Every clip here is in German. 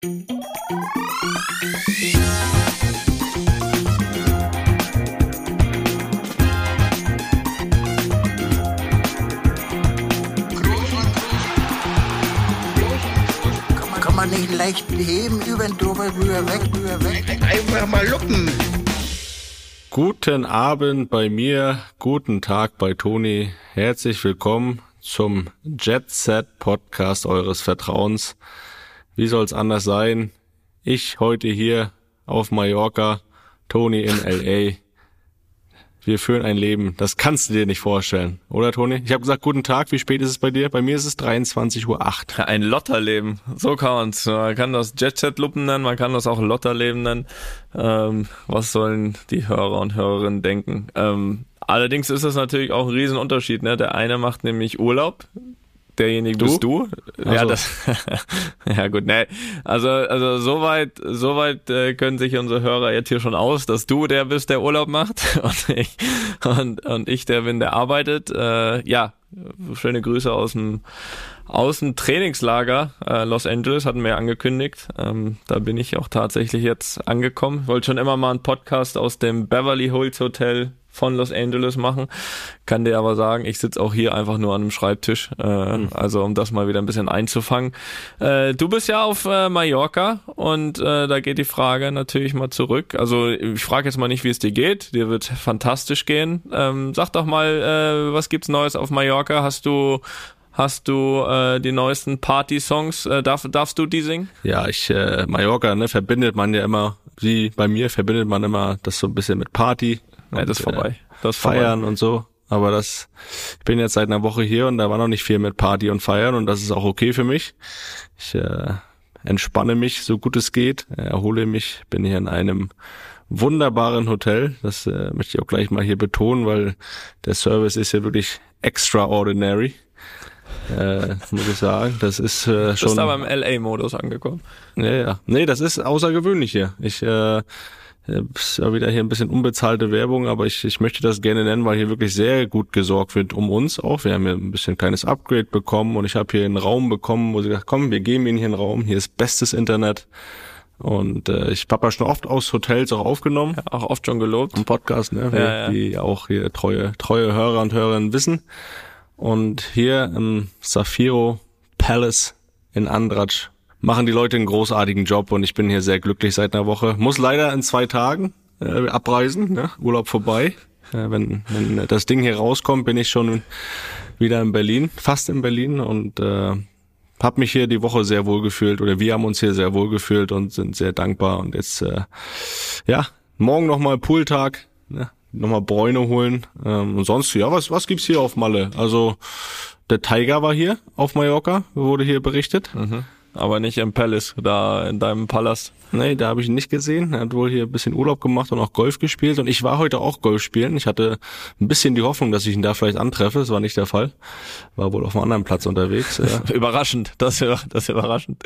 Kann man nicht leicht heben, über den drüber, rüber, weg, rüber, weg. Einfach mal luppen. Guten Abend bei mir, guten Tag bei Toni. Herzlich willkommen zum Jet Set Podcast eures Vertrauens. Wie soll's anders sein? Ich heute hier auf Mallorca, Toni in LA. Wir führen ein Leben, das kannst du dir nicht vorstellen, oder Toni? Ich habe gesagt, guten Tag, wie spät ist es bei dir? Bei mir ist es 23.08 Uhr. Ein Lotterleben, so kann man's. Man kann das Jet-Set-Luppen nennen, man kann das auch Lotterleben nennen. Ähm, was sollen die Hörer und Hörerinnen denken? Ähm, allerdings ist das natürlich auch ein Riesenunterschied. Ne? Der eine macht nämlich Urlaub, derjenige Du? bist du. Ja, so. das, ja gut, ne. Also, also soweit, soweit äh, können sich unsere Hörer jetzt hier schon aus, dass du der bist, der Urlaub macht und ich, und, und ich der bin, der arbeitet. Äh, ja, schöne Grüße aus dem aus dem Trainingslager äh, Los Angeles hatten wir ja angekündigt. Ähm, da bin ich auch tatsächlich jetzt angekommen. Wollte schon immer mal einen Podcast aus dem Beverly Hills Hotel von Los Angeles machen. Kann dir aber sagen, ich sitze auch hier einfach nur an einem Schreibtisch. Äh, Also um das mal wieder ein bisschen einzufangen. Äh, du bist ja auf äh, Mallorca und äh, da geht die Frage natürlich mal zurück. Also ich frage jetzt mal nicht, wie es dir geht. Dir wird fantastisch gehen. Ähm, sag doch mal, äh, was gibt's Neues auf Mallorca? Hast du Hast du äh, die neuesten Party-Songs? Äh, darf, darfst du die singen? Ja, ich, äh, Mallorca, ne, verbindet man ja immer, wie bei mir verbindet man immer das so ein bisschen mit Party. Ja, das ist vorbei. Das ist feiern und so. Aber das, ich bin jetzt seit einer Woche hier und da war noch nicht viel mit Party und feiern und das ist auch okay für mich. Ich äh, entspanne mich so gut es geht, erhole mich, bin hier in einem wunderbaren Hotel. Das äh, möchte ich auch gleich mal hier betonen, weil der Service ist ja wirklich extraordinary. Äh, muss ich sagen. Das ist äh, vorbei. schon. Bist aber im LA-Modus angekommen. Ja, ja. Nee, das ist außergewöhnlich hier. Ich äh, ist ja wieder hier ein bisschen unbezahlte Werbung, aber ich, ich möchte das gerne nennen, weil hier wirklich sehr gut gesorgt wird um uns auch. Wir haben hier ein bisschen kleines Upgrade bekommen und ich habe hier einen Raum bekommen, wo sie gesagt komm, wir geben Ihnen hier einen Raum, hier ist bestes Internet. Und äh, ich habe ja schon oft aus Hotels auch aufgenommen Ja, auch oft schon gelobt. im Podcast, ne, Ja, ja. die auch hier treue, treue Hörer und Hörerinnen wissen. Und hier im Safiro Palace in Andratsch machen die Leute einen großartigen Job und ich bin hier sehr glücklich seit einer Woche. Muss leider in zwei Tagen äh, abreisen, ne? Urlaub vorbei. Äh, wenn, wenn das Ding hier rauskommt, bin ich schon wieder in Berlin, fast in Berlin und äh, hab mich hier die Woche sehr wohl gefühlt oder wir haben uns hier sehr wohl gefühlt und sind sehr dankbar und jetzt äh, ja morgen nochmal Pooltag, ne? nochmal Bräune holen ähm, und sonst ja was was gibt's hier auf Malle? Also der Tiger war hier auf Mallorca, wurde hier berichtet. Aber nicht im Palace, da in deinem Palast. Nee, da habe ich ihn nicht gesehen. Er hat wohl hier ein bisschen Urlaub gemacht und auch Golf gespielt. Und ich war heute auch Golf spielen. Ich hatte ein bisschen die Hoffnung, dass ich ihn da vielleicht antreffe. Das war nicht der Fall. War wohl auf einem anderen Platz unterwegs. Ja. Überraschend, das ist, das ist überraschend.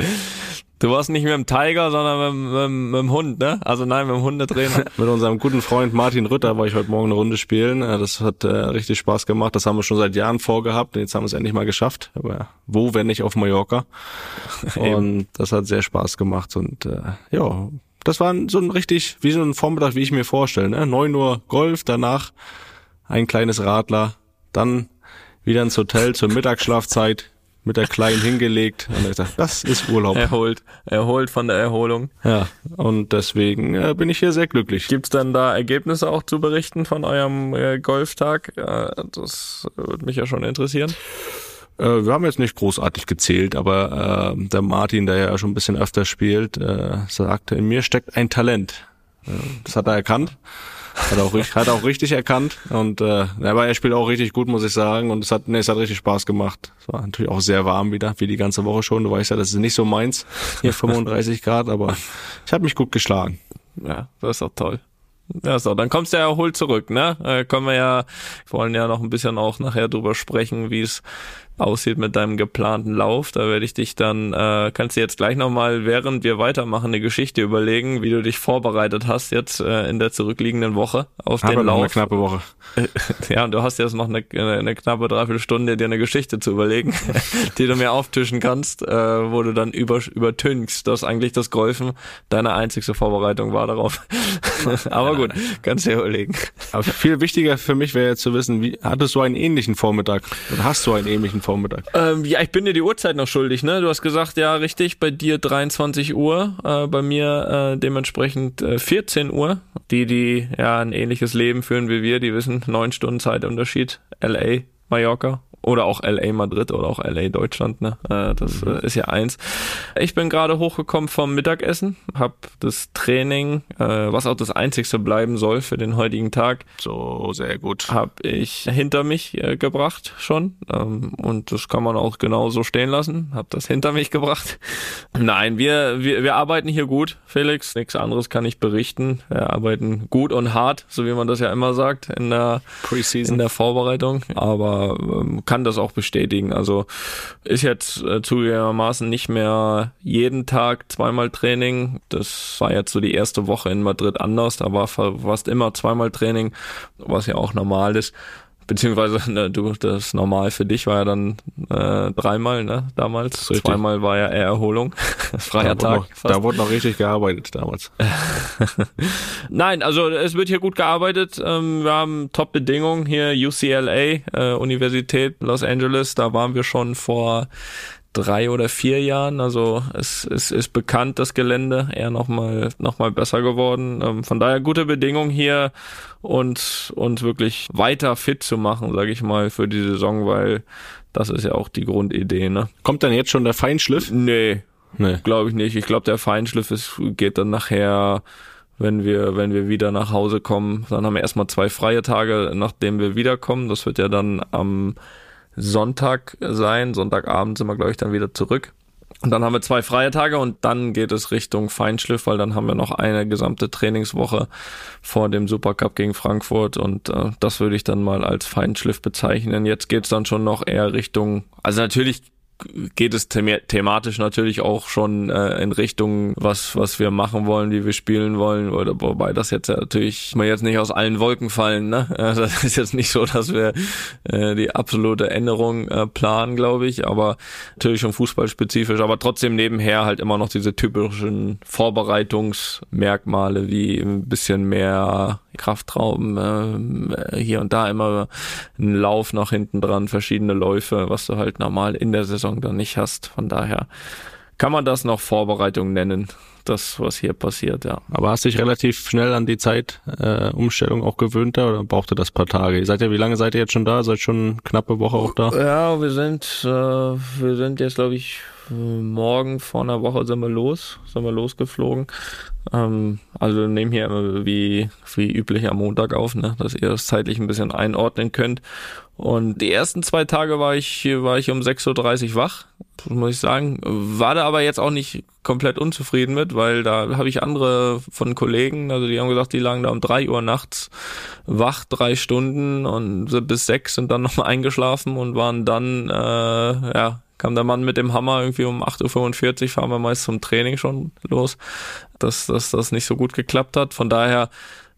Du warst nicht mit dem Tiger, sondern mit, mit, mit dem Hund, ne? Also nein, mit dem Hundetrainer. Mit unserem guten Freund Martin Rütter war ich heute Morgen eine Runde spielen. Äh, Das hat äh, richtig Spaß gemacht. Das haben wir schon seit Jahren vorgehabt. Und jetzt haben wir es endlich mal geschafft. Aber wo, wenn nicht auf Mallorca? Und das hat sehr Spaß gemacht. Und äh, ja, das war so ein richtig, wie so ein Vormittag, wie ich mir vorstelle. Ne? 9 Uhr Golf, danach ein kleines Radler, dann wieder ins Hotel zur Mittagsschlafzeit mit der Kleinen hingelegt. Und ich gesagt, das ist Urlaub. Erholt, erholt von der Erholung. Ja, und deswegen äh, bin ich hier sehr glücklich. Gibt's dann da Ergebnisse auch zu berichten von eurem äh, Golftag? Äh, das würde mich ja schon interessieren. Äh, wir haben jetzt nicht großartig gezählt, aber äh, der Martin, der ja schon ein bisschen öfter spielt, äh, sagte, in mir steckt ein Talent. Das hat er erkannt. Hat auch, richtig- hat auch richtig erkannt. Und äh, aber er spielt auch richtig gut, muss ich sagen. Und es hat, nee, es hat richtig Spaß gemacht. Es war natürlich auch sehr warm wieder, wie die ganze Woche schon. Du weißt ja, das ist nicht so meins, hier 35 Grad, aber ich habe mich gut geschlagen. Ja, das ist doch toll. Ja, so, dann kommst du ja erholt zurück, ne? Äh, können wir ja, wir wollen ja noch ein bisschen auch nachher drüber sprechen, wie es, aussieht mit deinem geplanten Lauf. Da werde ich dich dann, äh, kannst du jetzt gleich nochmal, während wir weitermachen, eine Geschichte überlegen, wie du dich vorbereitet hast jetzt äh, in der zurückliegenden Woche auf Aber den noch Lauf. eine knappe Woche. Ja, und du hast jetzt noch eine, eine, knappe Dreiviertelstunde, dir eine Geschichte zu überlegen, die du mir auftischen kannst, äh, wo du dann über, übertünchst, dass eigentlich das Golfen deine einzigste Vorbereitung war darauf. Aber gut, kannst dir überlegen. Aber viel wichtiger für mich wäre jetzt zu wissen, wie hattest du einen ähnlichen Vormittag? Oder hast du einen ähnlichen Vormittag? Ähm, ja, ich bin dir die Uhrzeit noch schuldig, ne? Du hast gesagt, ja, richtig, bei dir 23 Uhr, äh, bei mir äh, dementsprechend äh, 14 Uhr. Die, die ja ein ähnliches Leben führen wie wir, die wissen, neun Stunden Zeitunterschied, LA, Mallorca. Oder auch LA Madrid oder auch LA Deutschland, ne? Äh, das äh, ist ja eins. Ich bin gerade hochgekommen vom Mittagessen, hab das Training, äh, was auch das einzigste bleiben soll für den heutigen Tag, So, sehr gut. habe ich hinter mich gebracht schon ähm, und das kann man auch genauso stehen lassen. Hab das hinter mich gebracht. Nein, wir wir, wir arbeiten hier gut, Felix. Nichts anderes kann ich berichten. Wir arbeiten gut und hart, so wie man das ja immer sagt in der in Preseason. der Vorbereitung, aber ähm, kann das auch bestätigen. Also ist jetzt äh, zugegebenermaßen nicht mehr jeden Tag zweimal Training. Das war jetzt so die erste Woche in Madrid anders. Da war fa- fast immer zweimal Training, was ja auch normal ist. Beziehungsweise ne, du, das normal für dich war ja dann äh, dreimal, ne, damals. Richtig. Zweimal war ja eher Erholung. Freier da, Tag. noch, da wurde noch richtig gearbeitet damals. Nein, also es wird hier gut gearbeitet. Ähm, wir haben Top-Bedingungen hier, UCLA, äh, Universität Los Angeles. Da waren wir schon vor drei oder vier Jahren. Also es, es ist bekannt, das Gelände, eher nochmal noch mal besser geworden. Ähm, von daher gute Bedingungen hier und uns wirklich weiter fit zu machen, sage ich mal, für die Saison, weil das ist ja auch die Grundidee, ne? Kommt dann jetzt schon der Feinschliff? Nee, Nee. Glaube ich nicht. Ich glaube, der Feinschliff ist, geht dann nachher, wenn wir, wenn wir wieder nach Hause kommen. Dann haben wir erstmal zwei freie Tage, nachdem wir wiederkommen. Das wird ja dann am Sonntag sein. Sonntagabend sind wir, glaube ich, dann wieder zurück. Und dann haben wir zwei freie Tage und dann geht es Richtung Feinschliff, weil dann haben wir noch eine gesamte Trainingswoche vor dem Supercup gegen Frankfurt und äh, das würde ich dann mal als Feinschliff bezeichnen. Jetzt geht's dann schon noch eher Richtung, also natürlich geht es thema thematisch natürlich auch schon äh, in Richtung, was, was wir machen wollen, wie wir spielen wollen, oder wobei das jetzt natürlich mal jetzt nicht aus allen Wolken fallen, ne? Also das ist jetzt nicht so, dass wir äh, die absolute Änderung äh, planen, glaube ich, aber natürlich schon fußballspezifisch, aber trotzdem nebenher halt immer noch diese typischen Vorbereitungsmerkmale wie ein bisschen mehr Kraftraum, äh, hier und da immer ein Lauf nach hinten dran, verschiedene Läufe, was du halt normal in der Saison dann nicht hast. Von daher kann man das noch Vorbereitung nennen, das, was hier passiert, ja. Aber hast dich relativ schnell an die Zeitumstellung äh, auch gewöhnt da oder brauchte das paar Tage? Ihr seid ja, wie lange seid ihr jetzt schon da? Seid schon knappe Woche auch da? Ja, wir sind, äh, wir sind jetzt, glaube ich, morgen vor einer Woche sind wir los, sind wir losgeflogen. Ähm, also nehmen hier wie, wie üblich am Montag auf, ne, dass ihr das zeitlich ein bisschen einordnen könnt. Und die ersten zwei Tage war ich, war ich um 6.30 Uhr wach, muss ich sagen. War da aber jetzt auch nicht komplett unzufrieden mit, weil da habe ich andere von Kollegen, also die haben gesagt, die lagen da um drei Uhr nachts wach, drei Stunden und bis sechs sind dann nochmal eingeschlafen und waren dann, äh, ja, kam der Mann mit dem Hammer irgendwie um 8.45 Uhr, fahren wir meist zum Training schon los, dass, dass das nicht so gut geklappt hat. Von daher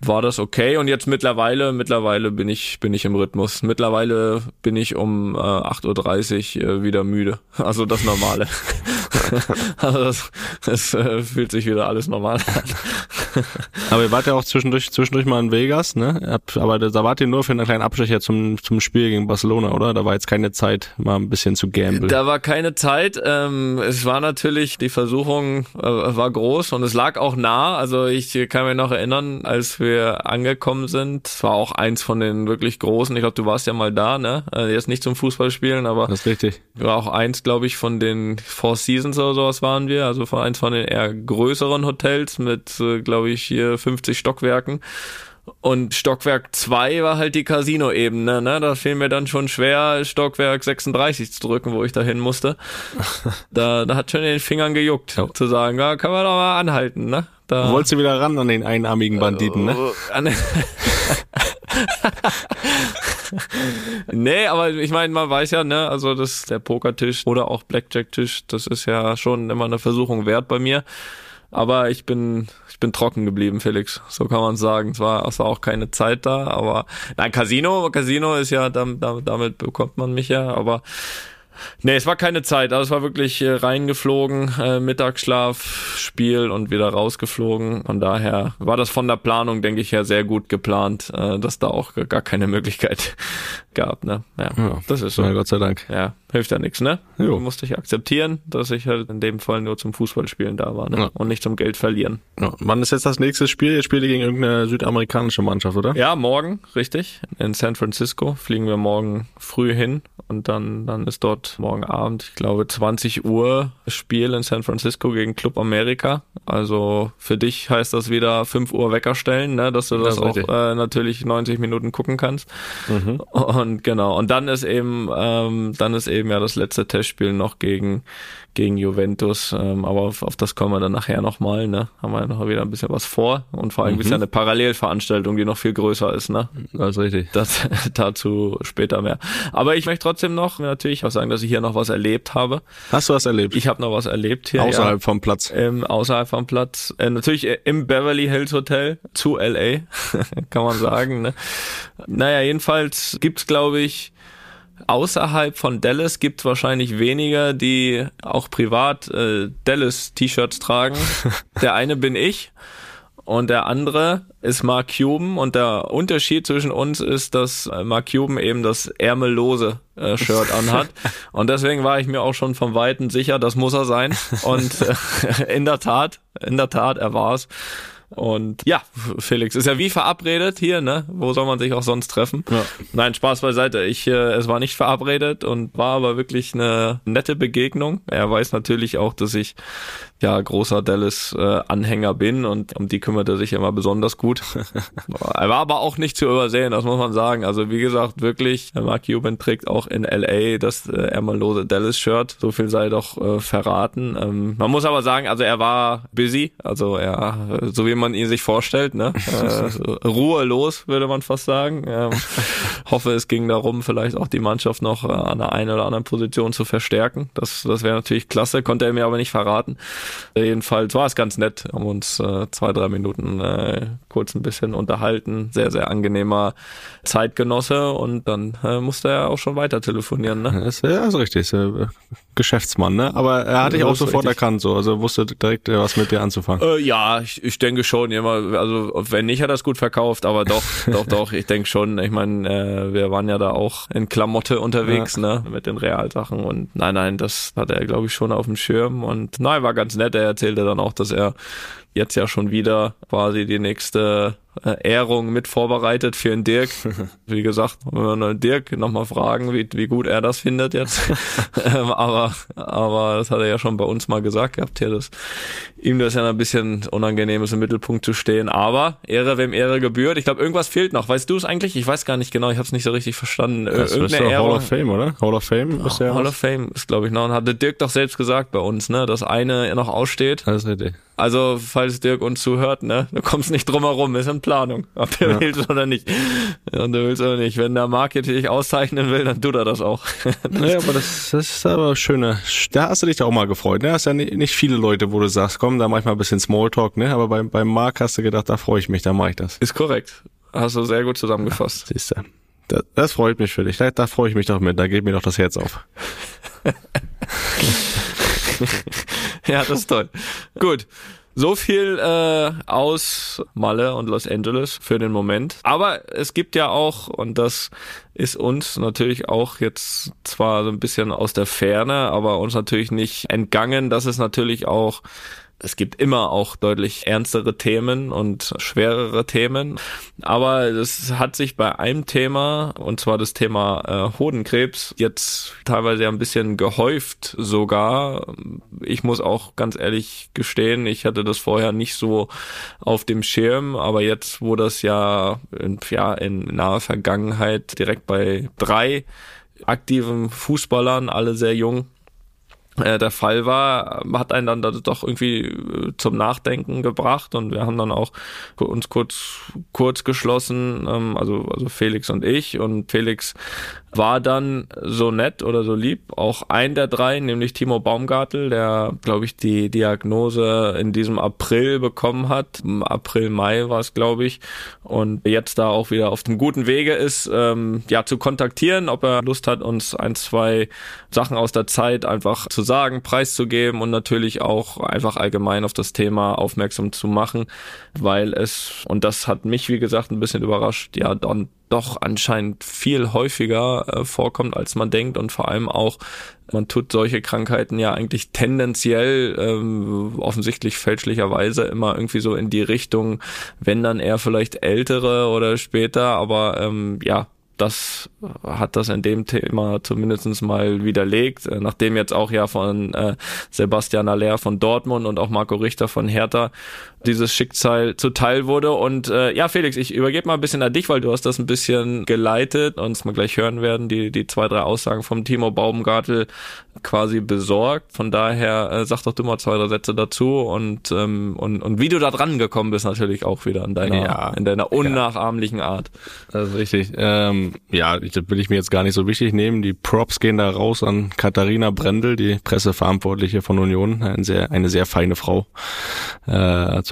war das okay und jetzt mittlerweile, mittlerweile bin ich, bin ich im Rhythmus. Mittlerweile bin ich um äh, 8.30 Uhr äh, wieder müde. Also das Normale. also das, das äh, fühlt sich wieder alles normal an. Aber ihr wart ja auch zwischendurch, zwischendurch mal in Vegas, ne? Habt- Aber da wart ihr nur für einen kleinen Abstecher zum, zum Spiel gegen Barcelona, oder? Da war jetzt keine Zeit, mal ein bisschen zu gamblen. Da war keine Zeit. Ähm, es war natürlich, die Versuchung äh, war groß und es lag auch nah. Also ich kann mich noch erinnern, als wir angekommen sind, es war auch eins von den wirklich großen. Ich glaube, du warst ja mal da, ne? Äh, jetzt nicht zum Fußballspielen, aber das ist richtig. war auch eins, glaube ich, von den Four Seasons oder sowas waren wir. Also von eins von den eher größeren Hotels mit, äh, glaube ich, hier 50 Stockwerken. Und Stockwerk 2 war halt die Casino-Ebene, ne? Da fiel mir dann schon schwer, Stockwerk 36 zu drücken, wo ich da hin musste. Da, da hat schon in den Fingern gejuckt, Ja. zu sagen, ja, können wir doch mal anhalten, ne? Da, Wolltest du wieder ran an den einarmigen Banditen, ne? An- nee, aber ich meine, man weiß ja, ne, also das der Pokertisch oder auch Blackjack-Tisch, das ist ja schon immer eine Versuchung wert bei mir. Aber ich bin, ich bin trocken geblieben, Felix. So kann man sagen. Es war, es war auch keine Zeit da, aber nein, Casino, Casino ist ja, damit, damit bekommt man mich ja, aber Nee, es war keine Zeit. Also es war wirklich äh, reingeflogen, äh, Mittagsschlaf, Spiel und wieder rausgeflogen. Von daher war das von der Planung, denke ich, her sehr gut geplant, äh, dass da auch gar keine Möglichkeit gab. Ne? Ja, ja, das ist so. Ja, Gott sei Dank. Ja, hilft ja nichts, ne? Jo. Musste ich akzeptieren, dass ich halt in dem Fall nur zum Fußballspielen da war ne? Ja. und nicht zum Geld verlieren. Ja. Wann ist jetzt das nächste Spiel? Jetzt spielt ihr gegen irgendeine südamerikanische Mannschaft, oder? Ja, morgen, richtig. In San Francisco fliegen wir morgen früh hin und dann, dann ist dort morgen Abend, ich glaube 20 Uhr Spiel in San Francisco gegen Club America. Also für dich heißt das wieder 5 Uhr Wecker stellen, ne, dass du das, das auch äh, natürlich 90 Minuten gucken kannst. Mhm. Und genau, und dann ist eben, ähm, dann ist eben ja das letzte Testspiel noch gegen gegen Juventus. Ähm, aber auf, auf das kommen wir dann nachher nochmal. Ne? Haben wir noch wieder ein bisschen was vor. Und vor allem mhm. ist ja eine Parallelveranstaltung, die noch viel größer ist. Ne? Das ist richtig. Das, dazu später mehr. Aber ich möchte trotzdem noch natürlich auch sagen, dass ich hier noch was erlebt habe. Hast du was erlebt? Ich habe noch was erlebt hier. Außerhalb ja. vom Platz. Ähm, außerhalb vom Platz. Äh, natürlich im Beverly Hills Hotel zu LA, kann man sagen. Ne? Naja, jedenfalls gibt's glaube ich, außerhalb von Dallas gibt es wahrscheinlich weniger, die auch privat äh, Dallas-T-Shirts tragen. der eine bin ich und der andere ist Mark Cuban und der Unterschied zwischen uns ist, dass äh, Mark Cuban eben das ärmellose äh, Shirt anhat und deswegen war ich mir auch schon vom Weiten sicher, das muss er sein und äh, in der Tat, in der Tat, er war's. Und ja, Felix, ist ja wie verabredet hier, ne? Wo soll man sich auch sonst treffen? Ja. Nein, Spaß beiseite. Ich, äh, es war nicht verabredet und war aber wirklich eine nette Begegnung. Er weiß natürlich auch, dass ich ja großer Dallas-Anhänger äh, bin und um die kümmert er sich immer besonders gut. er war aber auch nicht zu übersehen, das muss man sagen. Also wie gesagt, wirklich, Mark Cuban trägt auch in LA das äh, ärmellose Dallas-Shirt. So viel sei doch äh, verraten. Ähm, man muss aber sagen, also er war busy, also er, so wie man ihn sich vorstellt, ne? äh, ruhelos, würde man fast sagen. Ähm, hoffe, es ging darum, vielleicht auch die Mannschaft noch äh, an der einen oder anderen Position zu verstärken. Das, das wäre natürlich klasse, konnte er mir aber nicht verraten. Jedenfalls war es ganz nett, haben uns äh, zwei, drei Minuten äh, kurz ein bisschen unterhalten. Sehr, sehr angenehmer Zeitgenosse und dann äh, musste er auch schon weiter telefonieren. Ne? Das ist, ja, ist richtig. Ist, äh, Geschäftsmann, ne? Aber er hat dich auch sofort richtig. erkannt, so, also wusste direkt äh, was mit dir anzufangen. Äh, ja, ich, ich denke schon. Immer, also wenn nicht, hat er es gut verkauft, aber doch, doch, doch. Ich denke schon. Ich meine, äh, wir waren ja da auch in Klamotte unterwegs, ja. ne, mit den Realsachen und nein, nein, das hat er, glaube ich, schon auf dem Schirm und nein, war ganz nett. Er erzählte dann auch, dass er jetzt ja schon wieder quasi die nächste äh, Ehrung mit vorbereitet für den Dirk. Wie gesagt, wenn wir Dirk nochmal fragen, wie, wie gut er das findet jetzt. ähm, aber, aber das hat er ja schon bei uns mal gesagt gehabt, hier, dass ihm das ja ein bisschen unangenehm ist, im Mittelpunkt zu stehen. Aber Ehre, wem Ehre gebührt. Ich glaube, irgendwas fehlt noch. Weißt du es eigentlich? Ich weiß gar nicht genau. Ich habe es nicht so richtig verstanden. Das Irgendeine ist Hall of Fame, oder? Hall of Fame ist ja. Hall of Fame ist, glaube ich, noch. Und hatte Dirk doch selbst gesagt bei uns, ne, dass eine noch aussteht. Das ist richtig. Also, falls Dirk uns zuhört, ne, du kommst nicht drum herum, ist in Planung, ob der ja. willst oder nicht. Und du willst oder nicht. Wenn der Market dich auszeichnen will, dann tut er das auch. naja, aber das, das ist aber schöne. Da hast du dich auch mal gefreut, ne? Hast ja nicht viele Leute, wo du sagst, komm, da mach ich mal ein bisschen Smalltalk, ne? Aber beim, beim Mark hast du gedacht, da freue ich mich, da mache ich das. Ist korrekt. Hast du sehr gut zusammengefasst. Ja, siehst du. Das, das freut mich für dich. Da, da freue ich mich doch mit. Da geht mir doch das Herz auf. ja, das ist toll. Gut. So viel äh, aus Malle und Los Angeles für den Moment. Aber es gibt ja auch, und das ist uns natürlich auch jetzt zwar so ein bisschen aus der Ferne, aber uns natürlich nicht entgangen, dass es natürlich auch es gibt immer auch deutlich ernstere Themen und schwerere Themen. Aber es hat sich bei einem Thema, und zwar das Thema äh, Hodenkrebs, jetzt teilweise ein bisschen gehäuft sogar. Ich muss auch ganz ehrlich gestehen, ich hatte das vorher nicht so auf dem Schirm, aber jetzt, wo das ja in, ja, in naher Vergangenheit direkt bei drei aktiven Fußballern, alle sehr jung, der Fall war, hat einen dann doch irgendwie äh, zum Nachdenken gebracht und wir haben dann auch uns kurz kurz geschlossen, ähm, also also Felix und ich und Felix war dann so nett oder so lieb, auch ein der drei, nämlich Timo Baumgartel, der, glaube ich, die Diagnose in diesem April bekommen hat. Im April, Mai war es, glaube ich. Und jetzt da auch wieder auf dem guten Wege ist, ähm, ja, zu kontaktieren, ob er Lust hat, uns ein, zwei Sachen aus der Zeit einfach zu sagen, preiszugeben und natürlich auch einfach allgemein auf das Thema aufmerksam zu machen, weil es, und das hat mich, wie gesagt, ein bisschen überrascht, ja, dann doch anscheinend viel häufiger äh, vorkommt, als man denkt und vor allem auch, man tut solche Krankheiten ja eigentlich tendenziell ähm, offensichtlich fälschlicherweise immer irgendwie so in die Richtung, wenn dann eher vielleicht ältere oder später, aber ähm, ja, das hat das in dem Thema zumindestens mal widerlegt, äh, nachdem jetzt auch ja von äh, Sebastian Aller von Dortmund und auch Marco Richter von Hertha dieses Schicksal zuteil wurde. Und äh, ja, Felix, ich übergebe mal ein bisschen an dich, weil du hast das ein bisschen geleitet und es mal gleich hören werden, die, die zwei, drei Aussagen vom Timo Baumgartel quasi besorgt. Von daher äh, sag doch du mal zwei, drei Sätze dazu und, ähm, und, und wie du da dran gekommen bist natürlich auch wieder in deiner, ja, in deiner unnachahmlichen ja. Art. Das ist richtig. Ähm, ja, das will ich mir jetzt gar nicht so wichtig nehmen. Die Props gehen da raus an Katharina Brendel, die Presseverantwortliche von Union, eine sehr, eine sehr feine Frau. Äh,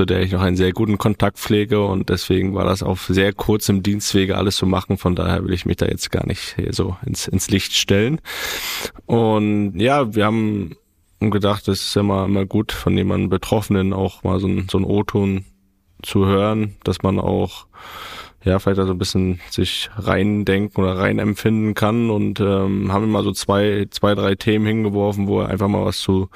zu der ich noch einen sehr guten Kontakt pflege und deswegen war das auf sehr kurzem Dienstwege alles zu machen. Von daher will ich mich da jetzt gar nicht so ins, ins Licht stellen. Und ja, wir haben gedacht, es ist immer, immer gut, von jemandem Betroffenen auch mal so ein, so ein O-Ton zu hören, dass man auch ja, vielleicht also ein bisschen sich reindenken oder rein empfinden kann und ähm, haben immer so zwei, zwei, drei Themen hingeworfen, wo er einfach mal was zu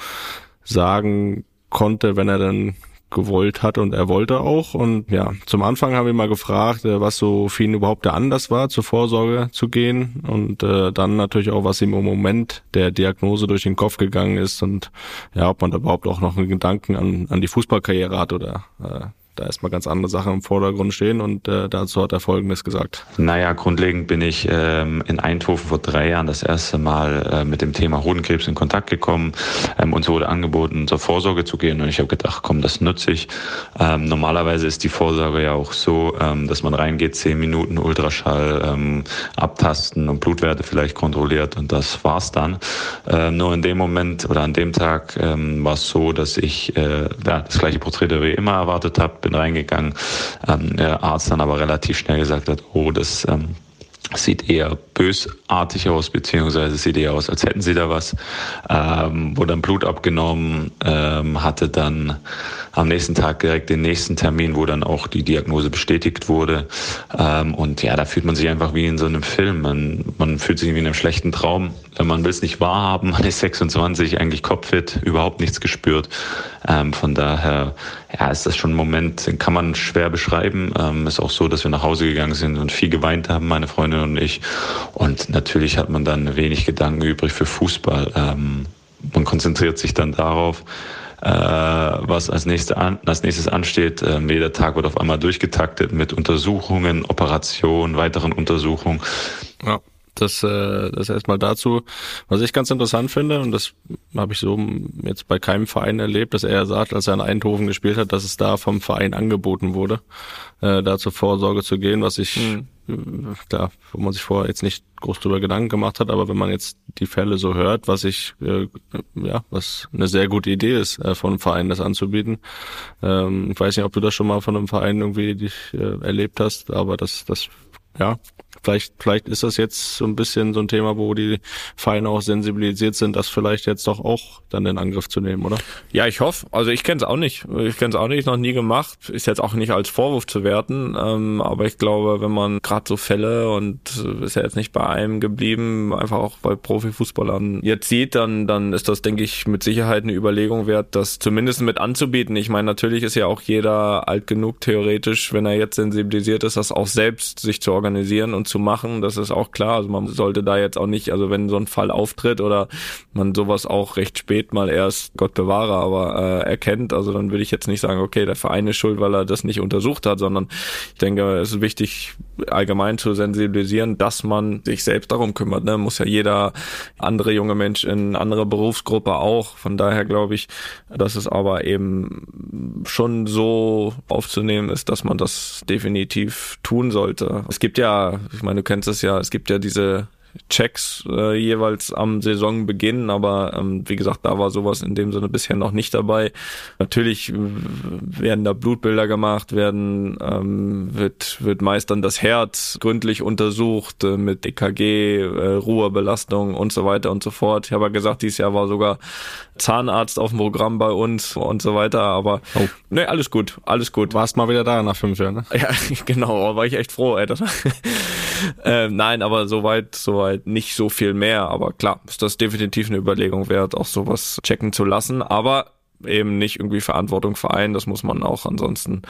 sagen konnte, wenn er dann gewollt hat und er wollte auch. Und ja, zum Anfang haben wir mal gefragt, äh, was so für ihn überhaupt der Anlass war, zur Vorsorge zu gehen. Und äh, dann natürlich auch, was ihm im Moment der Diagnose durch den Kopf gegangen ist und ja, ob man da überhaupt auch noch einen Gedanken an, an die Fußballkarriere hat oder äh, da erstmal ganz andere Sachen im Vordergrund stehen und äh, dazu hat er Folgendes gesagt. Naja, grundlegend bin ich ähm, in Eindhoven vor drei Jahren das erste Mal äh, mit dem Thema Hodenkrebs in Kontakt gekommen. Ähm, uns wurde angeboten, zur Vorsorge zu gehen und ich habe gedacht, komm, das nutze ich. Ähm, normalerweise ist die Vorsorge ja auch so, ähm, dass man reingeht, zehn Minuten Ultraschall ähm, abtasten und Blutwerte vielleicht kontrolliert und das war's dann. Ähm, nur in dem Moment oder an dem Tag ähm, war es so, dass ich äh, ja, das gleiche Prozedere wie immer erwartet habe bin reingegangen. Ähm, der Arzt dann aber relativ schnell gesagt hat, oh, das ähm, sieht eher bösartig aus, beziehungsweise sieht eher aus, als hätten sie da was. Ähm, wurde dann Blut abgenommen, ähm, hatte dann am nächsten Tag direkt den nächsten Termin, wo dann auch die Diagnose bestätigt wurde. Ähm, und ja, da fühlt man sich einfach wie in so einem Film. Man, man fühlt sich wie in einem schlechten Traum. Man will es nicht wahrhaben, man ist 26, eigentlich kopfit, überhaupt nichts gespürt. Ähm, von daher, ja, ist das schon ein Moment, den kann man schwer beschreiben. Ähm, ist auch so, dass wir nach Hause gegangen sind und viel geweint haben, meine Freundin und ich. Und natürlich hat man dann wenig Gedanken übrig für Fußball. Ähm, man konzentriert sich dann darauf, äh, was als, nächste an, als nächstes ansteht. Ähm, jeder Tag wird auf einmal durchgetaktet mit Untersuchungen, Operationen, weiteren Untersuchungen. Ja. Das, äh, das erstmal dazu. Was ich ganz interessant finde, und das habe ich so jetzt bei keinem Verein erlebt, dass er sagt, als er in Eindhoven gespielt hat, dass es da vom Verein angeboten wurde, äh, da zur Vorsorge zu gehen, was ich, mhm. äh, klar, wo man sich vorher jetzt nicht groß drüber Gedanken gemacht hat, aber wenn man jetzt die Fälle so hört, was ich, äh, ja, was eine sehr gute Idee ist, äh, von einem Verein das anzubieten. Ähm, ich weiß nicht, ob du das schon mal von einem Verein irgendwie dich, äh, erlebt hast, aber das, das, ja, Vielleicht, vielleicht ist das jetzt so ein bisschen so ein Thema, wo die Vereine auch sensibilisiert sind, das vielleicht jetzt doch auch dann in Angriff zu nehmen, oder? Ja, ich hoffe. Also ich kenne es auch nicht. Ich kenne es auch nicht, noch nie gemacht. Ist jetzt auch nicht als Vorwurf zu werten. Ähm, aber ich glaube, wenn man gerade so Fälle und ist ja jetzt nicht bei einem geblieben, einfach auch bei Profifußballern jetzt sieht, dann, dann ist das, denke ich, mit Sicherheit eine Überlegung wert, das zumindest mit anzubieten. Ich meine, natürlich ist ja auch jeder alt genug theoretisch, wenn er jetzt sensibilisiert ist, das auch selbst sich zu organisieren und zu machen. Das ist auch klar. Also man sollte da jetzt auch nicht, also wenn so ein Fall auftritt oder man sowas auch recht spät mal erst, Gott bewahre, aber äh, erkennt, also dann würde ich jetzt nicht sagen, okay, der Verein ist schuld, weil er das nicht untersucht hat, sondern ich denke, es ist wichtig, allgemein zu sensibilisieren, dass man sich selbst darum kümmert. Ne? Muss ja jeder andere junge Mensch in andere Berufsgruppe auch. Von daher glaube ich, dass es aber eben schon so aufzunehmen ist, dass man das definitiv tun sollte. Es gibt ja, meine, du kennst es ja, es gibt ja diese Checks äh, jeweils am Saisonbeginn, aber ähm, wie gesagt, da war sowas in dem Sinne bisher noch nicht dabei. Natürlich werden da Blutbilder gemacht, werden ähm, wird wird meist dann das Herz gründlich untersucht äh, mit EKG, äh, Ruhebelastung und so weiter und so fort. Ich habe ja gesagt, dieses Jahr war sogar Zahnarzt auf dem Programm bei uns und so weiter, aber oh. ne, alles gut, alles gut. Warst mal wieder da nach fünf Jahren, ne? Ja, genau, war ich echt froh, ey. Das, äh, nein, aber soweit, soweit nicht so viel mehr, aber klar, ist das definitiv eine Überlegung wert, auch sowas checken zu lassen, aber eben nicht irgendwie Verantwortung vereinen, das muss man auch ansonsten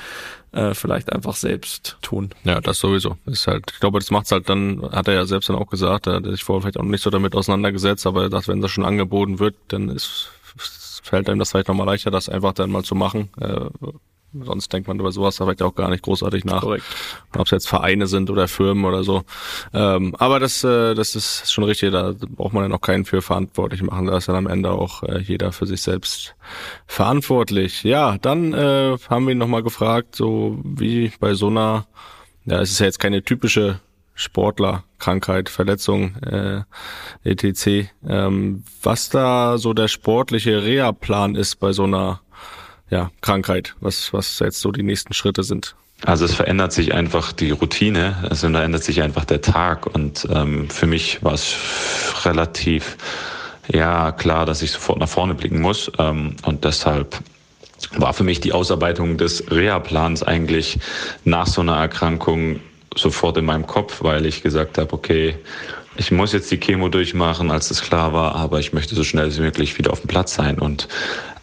äh, vielleicht einfach selbst tun. Ja, das sowieso. Ist halt, ich glaube, das macht's halt dann, hat er ja selbst dann auch gesagt, er hat sich vorher vielleicht auch nicht so damit auseinandergesetzt, aber er sagt, wenn das schon angeboten wird, dann ist fällt einem das vielleicht nochmal leichter, das einfach dann mal zu machen. Äh, sonst denkt man über sowas vielleicht auch gar nicht großartig nach. Korrekt. Ob es jetzt Vereine sind oder Firmen oder so. Ähm, aber das, äh, das ist schon richtig, da braucht man ja noch keinen für verantwortlich machen. Da ist dann am Ende auch äh, jeder für sich selbst verantwortlich. Ja, dann äh, haben wir ihn nochmal gefragt, so wie bei so einer, ja, es ist ja jetzt keine typische Sportler, Krankheit, Verletzung, äh, etc. Ähm, was da so der sportliche Reha-Plan ist bei so einer ja, Krankheit, was, was jetzt so die nächsten Schritte sind. Also es verändert sich einfach die Routine, also da ändert sich einfach der Tag und ähm, für mich war es relativ ja klar, dass ich sofort nach vorne blicken muss ähm, und deshalb war für mich die Ausarbeitung des Reha-Plans eigentlich nach so einer Erkrankung sofort in meinem Kopf, weil ich gesagt habe, okay, ich muss jetzt die Chemo durchmachen, als es klar war, aber ich möchte so schnell wie möglich wieder auf dem Platz sein. Und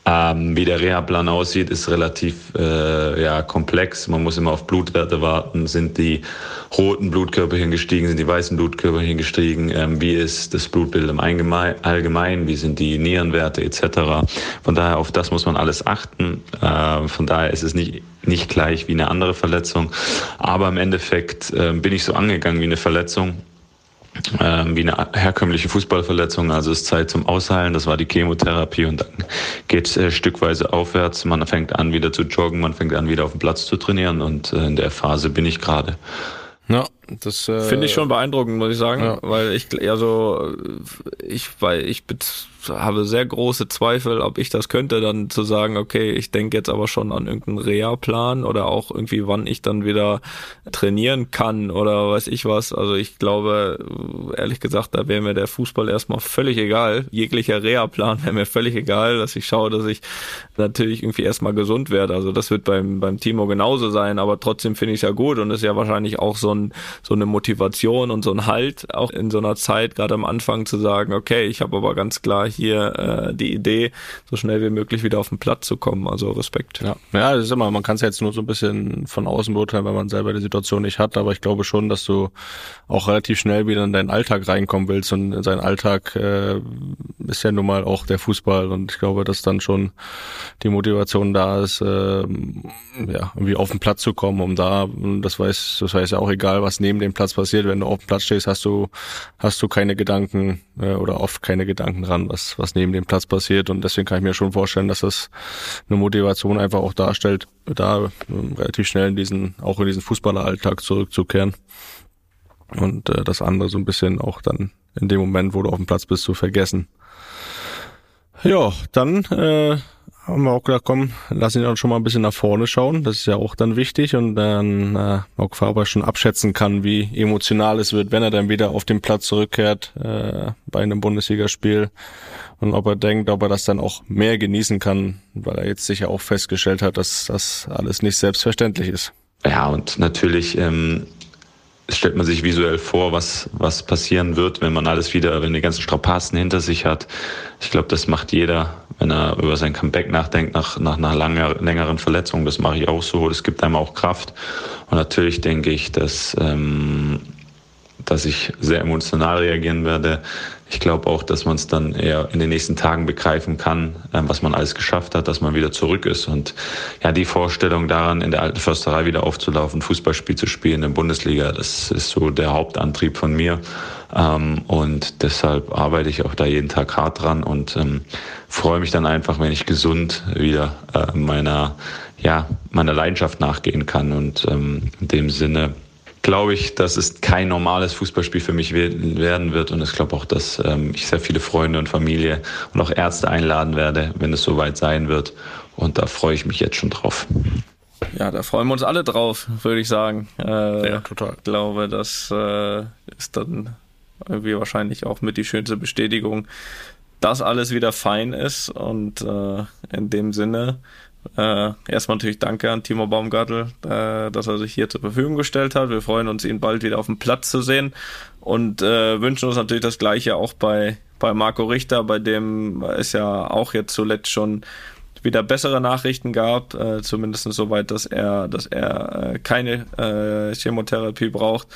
ähm, wie der Reha-Plan aussieht, ist relativ äh, ja, komplex. Man muss immer auf Blutwerte warten. Sind die roten Blutkörperchen gestiegen? Sind die weißen Blutkörperchen gestiegen? Ähm, wie ist das Blutbild im Allgemeinen? Wie sind die Nierenwerte etc.? Von daher, auf das muss man alles achten. Äh, von daher ist es nicht, nicht gleich wie eine andere Verletzung. Aber im Endeffekt äh, bin ich so angegangen wie eine Verletzung ähm, wie eine herkömmliche Fußballverletzung. Also es ist Zeit zum Ausheilen. Das war die Chemotherapie und dann geht es äh, stückweise aufwärts. Man fängt an wieder zu joggen, man fängt an wieder auf dem Platz zu trainieren und äh, in der Phase bin ich gerade. Ja, das äh, finde ich schon beeindruckend, muss ich sagen, ja. weil ich also ich weil ich habe sehr große Zweifel, ob ich das könnte, dann zu sagen, okay, ich denke jetzt aber schon an irgendeinen Reha-Plan oder auch irgendwie, wann ich dann wieder trainieren kann oder weiß ich was. Also ich glaube, ehrlich gesagt, da wäre mir der Fußball erstmal völlig egal. Jeglicher Reha-Plan wäre mir völlig egal, dass ich schaue, dass ich natürlich irgendwie erstmal gesund werde. Also das wird beim, beim Timo genauso sein, aber trotzdem finde ich es ja gut und ist ja wahrscheinlich auch so ein so eine Motivation und so ein Halt, auch in so einer Zeit, gerade am Anfang zu sagen, okay, ich habe aber ganz klar hier äh, die Idee, so schnell wie möglich wieder auf den Platz zu kommen. Also Respekt. Ja, ja das ist immer, man kann es jetzt nur so ein bisschen von außen beurteilen, weil man selber die Situation nicht hat, aber ich glaube schon, dass du auch relativ schnell wieder in deinen Alltag reinkommen willst und in seinen Alltag äh, ist ja nun mal auch der Fußball und ich glaube, dass dann schon die Motivation da ist, äh, ja, irgendwie auf den Platz zu kommen, um da, das weiß, das weiß ja auch egal, was neben dem Platz passiert, wenn du auf dem Platz stehst, hast du, hast du keine Gedanken äh, oder oft keine Gedanken dran, was, was neben dem Platz passiert. Und deswegen kann ich mir schon vorstellen, dass das eine Motivation einfach auch darstellt, da äh, relativ schnell in diesen, auch in diesen Fußballeralltag zurückzukehren. Und äh, das andere so ein bisschen auch dann in dem Moment, wo du auf dem Platz bist, zu vergessen. Ja, dann äh, haben wir auch gedacht, komm, lass ihn dann schon mal ein bisschen nach vorne schauen. Das ist ja auch dann wichtig und dann äh, auch Faber schon abschätzen kann, wie emotional es wird, wenn er dann wieder auf den Platz zurückkehrt äh, bei einem Bundesligaspiel und ob er denkt, ob er das dann auch mehr genießen kann, weil er jetzt sicher auch festgestellt hat, dass das alles nicht selbstverständlich ist. Ja, und natürlich ähm, stellt man sich visuell vor, was, was passieren wird, wenn man alles wieder, wenn die ganzen Strapazen hinter sich hat. Ich glaube, das macht jeder, wenn er über sein Comeback nachdenkt, nach, nach einer langer, längeren Verletzung. Das mache ich auch so. Das gibt einem auch Kraft. Und natürlich denke ich, dass, ähm, dass ich sehr emotional reagieren werde. Ich glaube auch, dass man es dann eher in den nächsten Tagen begreifen kann, ähm, was man alles geschafft hat, dass man wieder zurück ist. Und ja, die Vorstellung daran, in der alten Försterei wieder aufzulaufen, Fußballspiel zu spielen in der Bundesliga, das ist so der Hauptantrieb von mir. Ähm, und deshalb arbeite ich auch da jeden Tag hart dran und ähm, freue mich dann einfach, wenn ich gesund wieder äh, meiner, ja, meiner Leidenschaft nachgehen kann. Und in dem Sinne glaube ich, dass es kein normales Fußballspiel für mich werden wird. Und ich glaube auch, dass ähm, ich sehr viele Freunde und Familie und auch Ärzte einladen werde, wenn es soweit sein wird. Und da freue ich mich jetzt schon drauf. Ja, da freuen wir uns alle drauf, würde ich sagen. Äh, ja, total. Ich glaube, das äh, ist dann irgendwie wahrscheinlich auch mit die schönste Bestätigung, dass alles wieder fein ist. Und äh, in dem Sinne äh, erstmal natürlich danke an Timo Baumgartel, äh, dass er sich hier zur Verfügung gestellt hat. Wir freuen uns, ihn bald wieder auf dem Platz zu sehen und äh, wünschen uns natürlich das Gleiche auch bei, bei Marco Richter, bei dem es ja auch jetzt zuletzt schon wieder bessere Nachrichten gab, äh, zumindest soweit, dass er, dass er äh, keine äh, Chemotherapie braucht.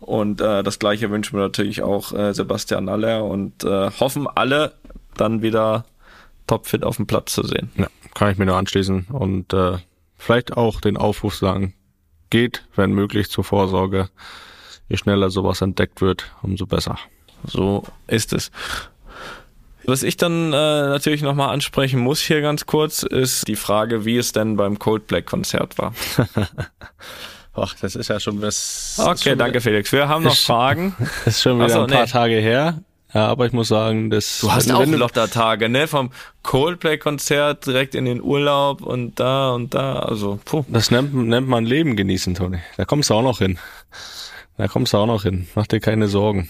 Und äh, das gleiche wünschen wir natürlich auch äh, Sebastian Aller und äh, hoffen alle dann wieder topfit auf dem Platz zu sehen. Ja kann ich mir nur anschließen und äh, vielleicht auch den Aufruf sagen, geht, wenn möglich, zur Vorsorge. Je schneller sowas entdeckt wird, umso besser. So ist es. Was ich dann äh, natürlich nochmal ansprechen muss hier ganz kurz, ist die Frage, wie es denn beim Coldplay-Konzert war. Ach, das ist ja schon was. Okay, danke Felix. Wir haben noch Fragen. Das ist schon wieder Achso, ein paar nee. Tage her. Ja, aber ich muss sagen, das. Du hast auch Lottertage, ne? Vom Coldplay-Konzert direkt in den Urlaub und da und da. Also, puh. Das nennt, nennt man Leben genießen, Toni. Da kommst du auch noch hin. Da kommst du auch noch hin. Mach dir keine Sorgen.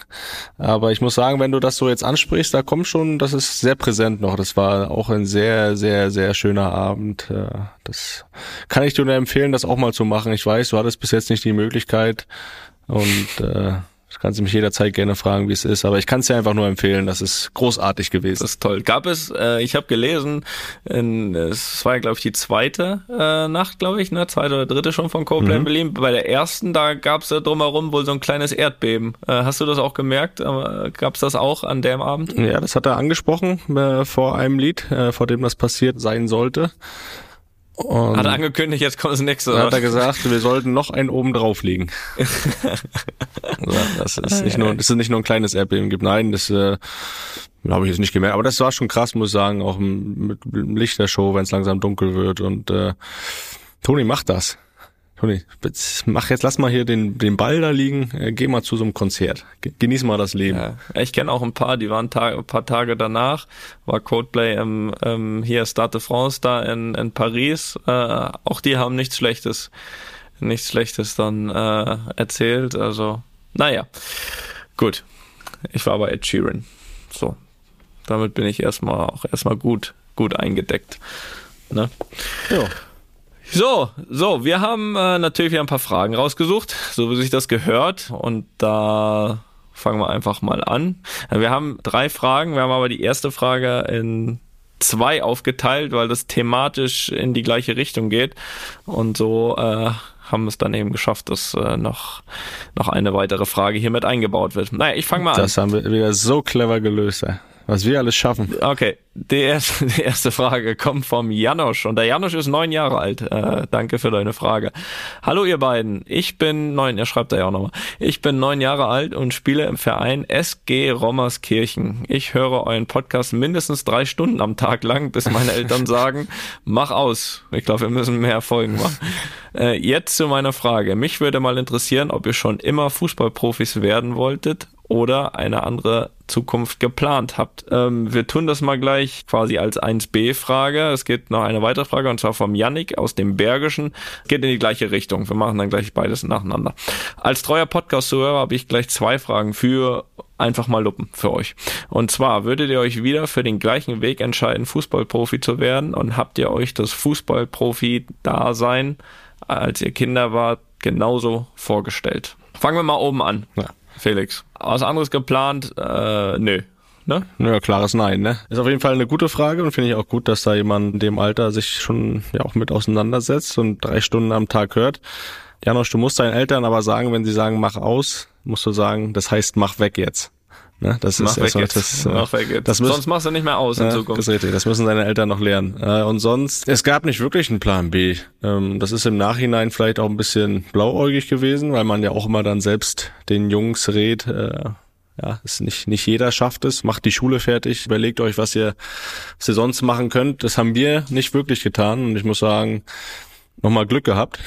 Aber ich muss sagen, wenn du das so jetzt ansprichst, da kommt schon, das ist sehr präsent noch. Das war auch ein sehr, sehr, sehr schöner Abend. Das kann ich dir nur empfehlen, das auch mal zu machen. Ich weiß, du hattest bis jetzt nicht die Möglichkeit und äh, das kannst du mich jederzeit gerne fragen, wie es ist. Aber ich kann es dir einfach nur empfehlen. Das ist großartig gewesen. Das ist toll. Gab es, äh, ich habe gelesen, in, es war ja, glaube ich, die zweite äh, Nacht, glaube ich, ne? Zweite oder dritte schon von Copeland mhm. Berlin. Bei der ersten, da gab es ja drumherum wohl so ein kleines Erdbeben. Äh, hast du das auch gemerkt? Äh, gab es das auch an dem Abend? Ja, das hat er angesprochen äh, vor einem Lied, äh, vor dem das passiert sein sollte. Und hat er angekündigt, jetzt kommt das nächste. Dann hat er gesagt, wir sollten noch einen oben drauflegen. das ist nicht nur, das ist nicht nur ein kleines Erdbeben gibt. Nein, das äh, habe ich jetzt nicht gemerkt. Aber das war schon krass, muss ich sagen, auch mit Licht der Show, wenn es langsam dunkel wird. Und äh, Toni macht das. Toni, mach jetzt, lass mal hier den, den Ball da liegen, äh, geh mal zu so einem Konzert. Genieß mal das Leben. Ja, ich kenne auch ein paar, die waren Tag, ein paar Tage danach, war Codeplay im, ähm, hier Stade de France da in, in Paris. Äh, auch die haben nichts Schlechtes, nichts Schlechtes dann äh, erzählt. Also, naja. Gut. Ich war bei Ed Sheeran. So. Damit bin ich erstmal auch erstmal gut, gut eingedeckt. Ne? Ja. So, so, wir haben äh, natürlich wieder ein paar Fragen rausgesucht, so wie sich das gehört. Und da fangen wir einfach mal an. Wir haben drei Fragen. Wir haben aber die erste Frage in zwei aufgeteilt, weil das thematisch in die gleiche Richtung geht. Und so äh, haben es dann eben geschafft, dass äh, noch, noch eine weitere Frage hier mit eingebaut wird. Naja, ich fange mal an. Das haben wir wieder so clever gelöst. Ey. Was wir alles schaffen. Okay, die erste, die erste Frage kommt vom Janosch und der Janosch ist neun Jahre alt. Äh, danke für deine Frage. Hallo ihr beiden, ich bin neun, er schreibt da ja auch nochmal. Ich bin neun Jahre alt und spiele im Verein SG Rommerskirchen. Ich höre euren Podcast mindestens drei Stunden am Tag lang, bis meine Eltern sagen, mach aus. Ich glaube, wir müssen mehr Folgen machen. Äh, jetzt zu meiner Frage. Mich würde mal interessieren, ob ihr schon immer Fußballprofis werden wolltet oder eine andere Zukunft geplant habt. Ähm, wir tun das mal gleich quasi als 1b-Frage. Es geht noch eine weitere Frage und zwar vom Yannick aus dem Bergischen. Geht in die gleiche Richtung. Wir machen dann gleich beides nacheinander. Als treuer Podcast-Zuhörer habe ich gleich zwei Fragen für einfach mal Luppen für euch. Und zwar würdet ihr euch wieder für den gleichen Weg entscheiden, Fußballprofi zu werden und habt ihr euch das Fußballprofi-Dasein, als ihr Kinder wart, genauso vorgestellt? Fangen wir mal oben an. Ja. Felix. Was anderes geplant? Äh, nö. Ne? Ja, klares Nein, ne? Ist auf jeden Fall eine gute Frage und finde ich auch gut, dass da jemand in dem Alter sich schon ja auch mit auseinandersetzt und drei Stunden am Tag hört. Janosch, du musst deinen Eltern aber sagen, wenn sie sagen, mach aus, musst du sagen, das heißt, mach weg jetzt. Ne? Das Mach ist weg erstmal das, äh, Mach weg jetzt. das müssen- Sonst machst du nicht mehr aus in Zukunft. Das ist richtig, das müssen seine Eltern noch lernen. Äh, Und sonst, es gab nicht wirklich einen Plan B. Ähm, Das ist im Nachhinein vielleicht auch ein bisschen blauäugig gewesen, weil man ja auch immer dann selbst den Jungs rät, äh, ja, ist nicht, nicht jeder schafft es, macht die Schule fertig, überlegt euch, was ihr, was ihr sonst machen könnt. Das haben wir nicht wirklich getan und ich muss sagen, nochmal Glück gehabt,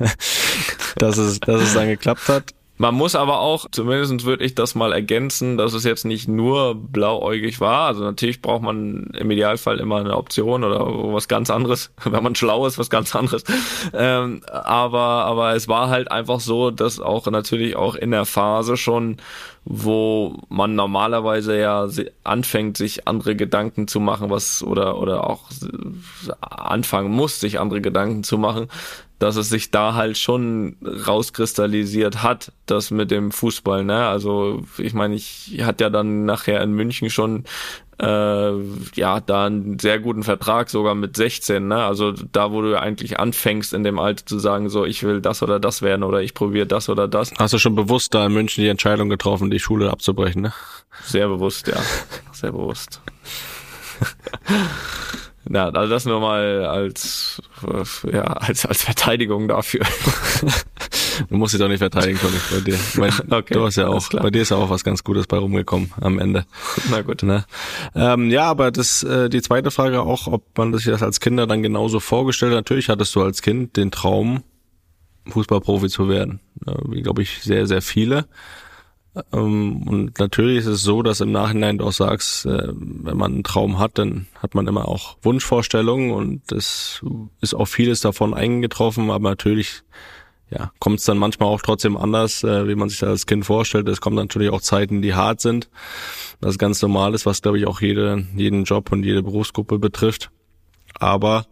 dass es, dass es dann geklappt hat. Man muss aber auch, zumindest würde ich das mal ergänzen, dass es jetzt nicht nur blauäugig war. Also natürlich braucht man im Idealfall immer eine Option oder was ganz anderes, wenn man schlau ist, was ganz anderes. Ähm, aber, aber es war halt einfach so, dass auch natürlich auch in der Phase schon, wo man normalerweise ja anfängt, sich andere Gedanken zu machen, was oder oder auch anfangen muss, sich andere Gedanken zu machen, dass es sich da halt schon rauskristallisiert hat, das mit dem Fußball. Ne? Also ich meine, ich hatte ja dann nachher in München schon äh, ja da einen sehr guten Vertrag sogar mit 16. Ne? Also da, wo du ja eigentlich anfängst in dem Alter zu sagen, so ich will das oder das werden oder ich probiere das oder das. Hast du schon bewusst da in München die Entscheidung getroffen, die Schule abzubrechen, ne? Sehr bewusst, ja. Sehr bewusst. Ja, also das nur mal als, ja, als, als Verteidigung dafür. Du musst dich doch nicht verteidigen, Toni, bei dir. Mein, Okay, du hast ja auch, bei dir ist ja auch was ganz Gutes bei rumgekommen am Ende. Na gut. Ne? Ähm, ja, aber das, äh, die zweite Frage auch, ob man sich das als Kinder dann genauso vorgestellt hat. Natürlich hattest du als Kind den Traum, Fußballprofi zu werden. Äh, wie, glaube ich, sehr, sehr viele. Ähm, und natürlich ist es so, dass im Nachhinein du auch sagst, äh, wenn man einen Traum hat, dann hat man immer auch Wunschvorstellungen und es ist auch vieles davon eingetroffen, aber natürlich ja, kommt es dann manchmal auch trotzdem anders, äh, wie man sich das als Kind vorstellt. Es kommen natürlich auch Zeiten, die hart sind. Das ist ganz normal ist, was glaube ich auch jede, jeden Job und jede Berufsgruppe betrifft. Aber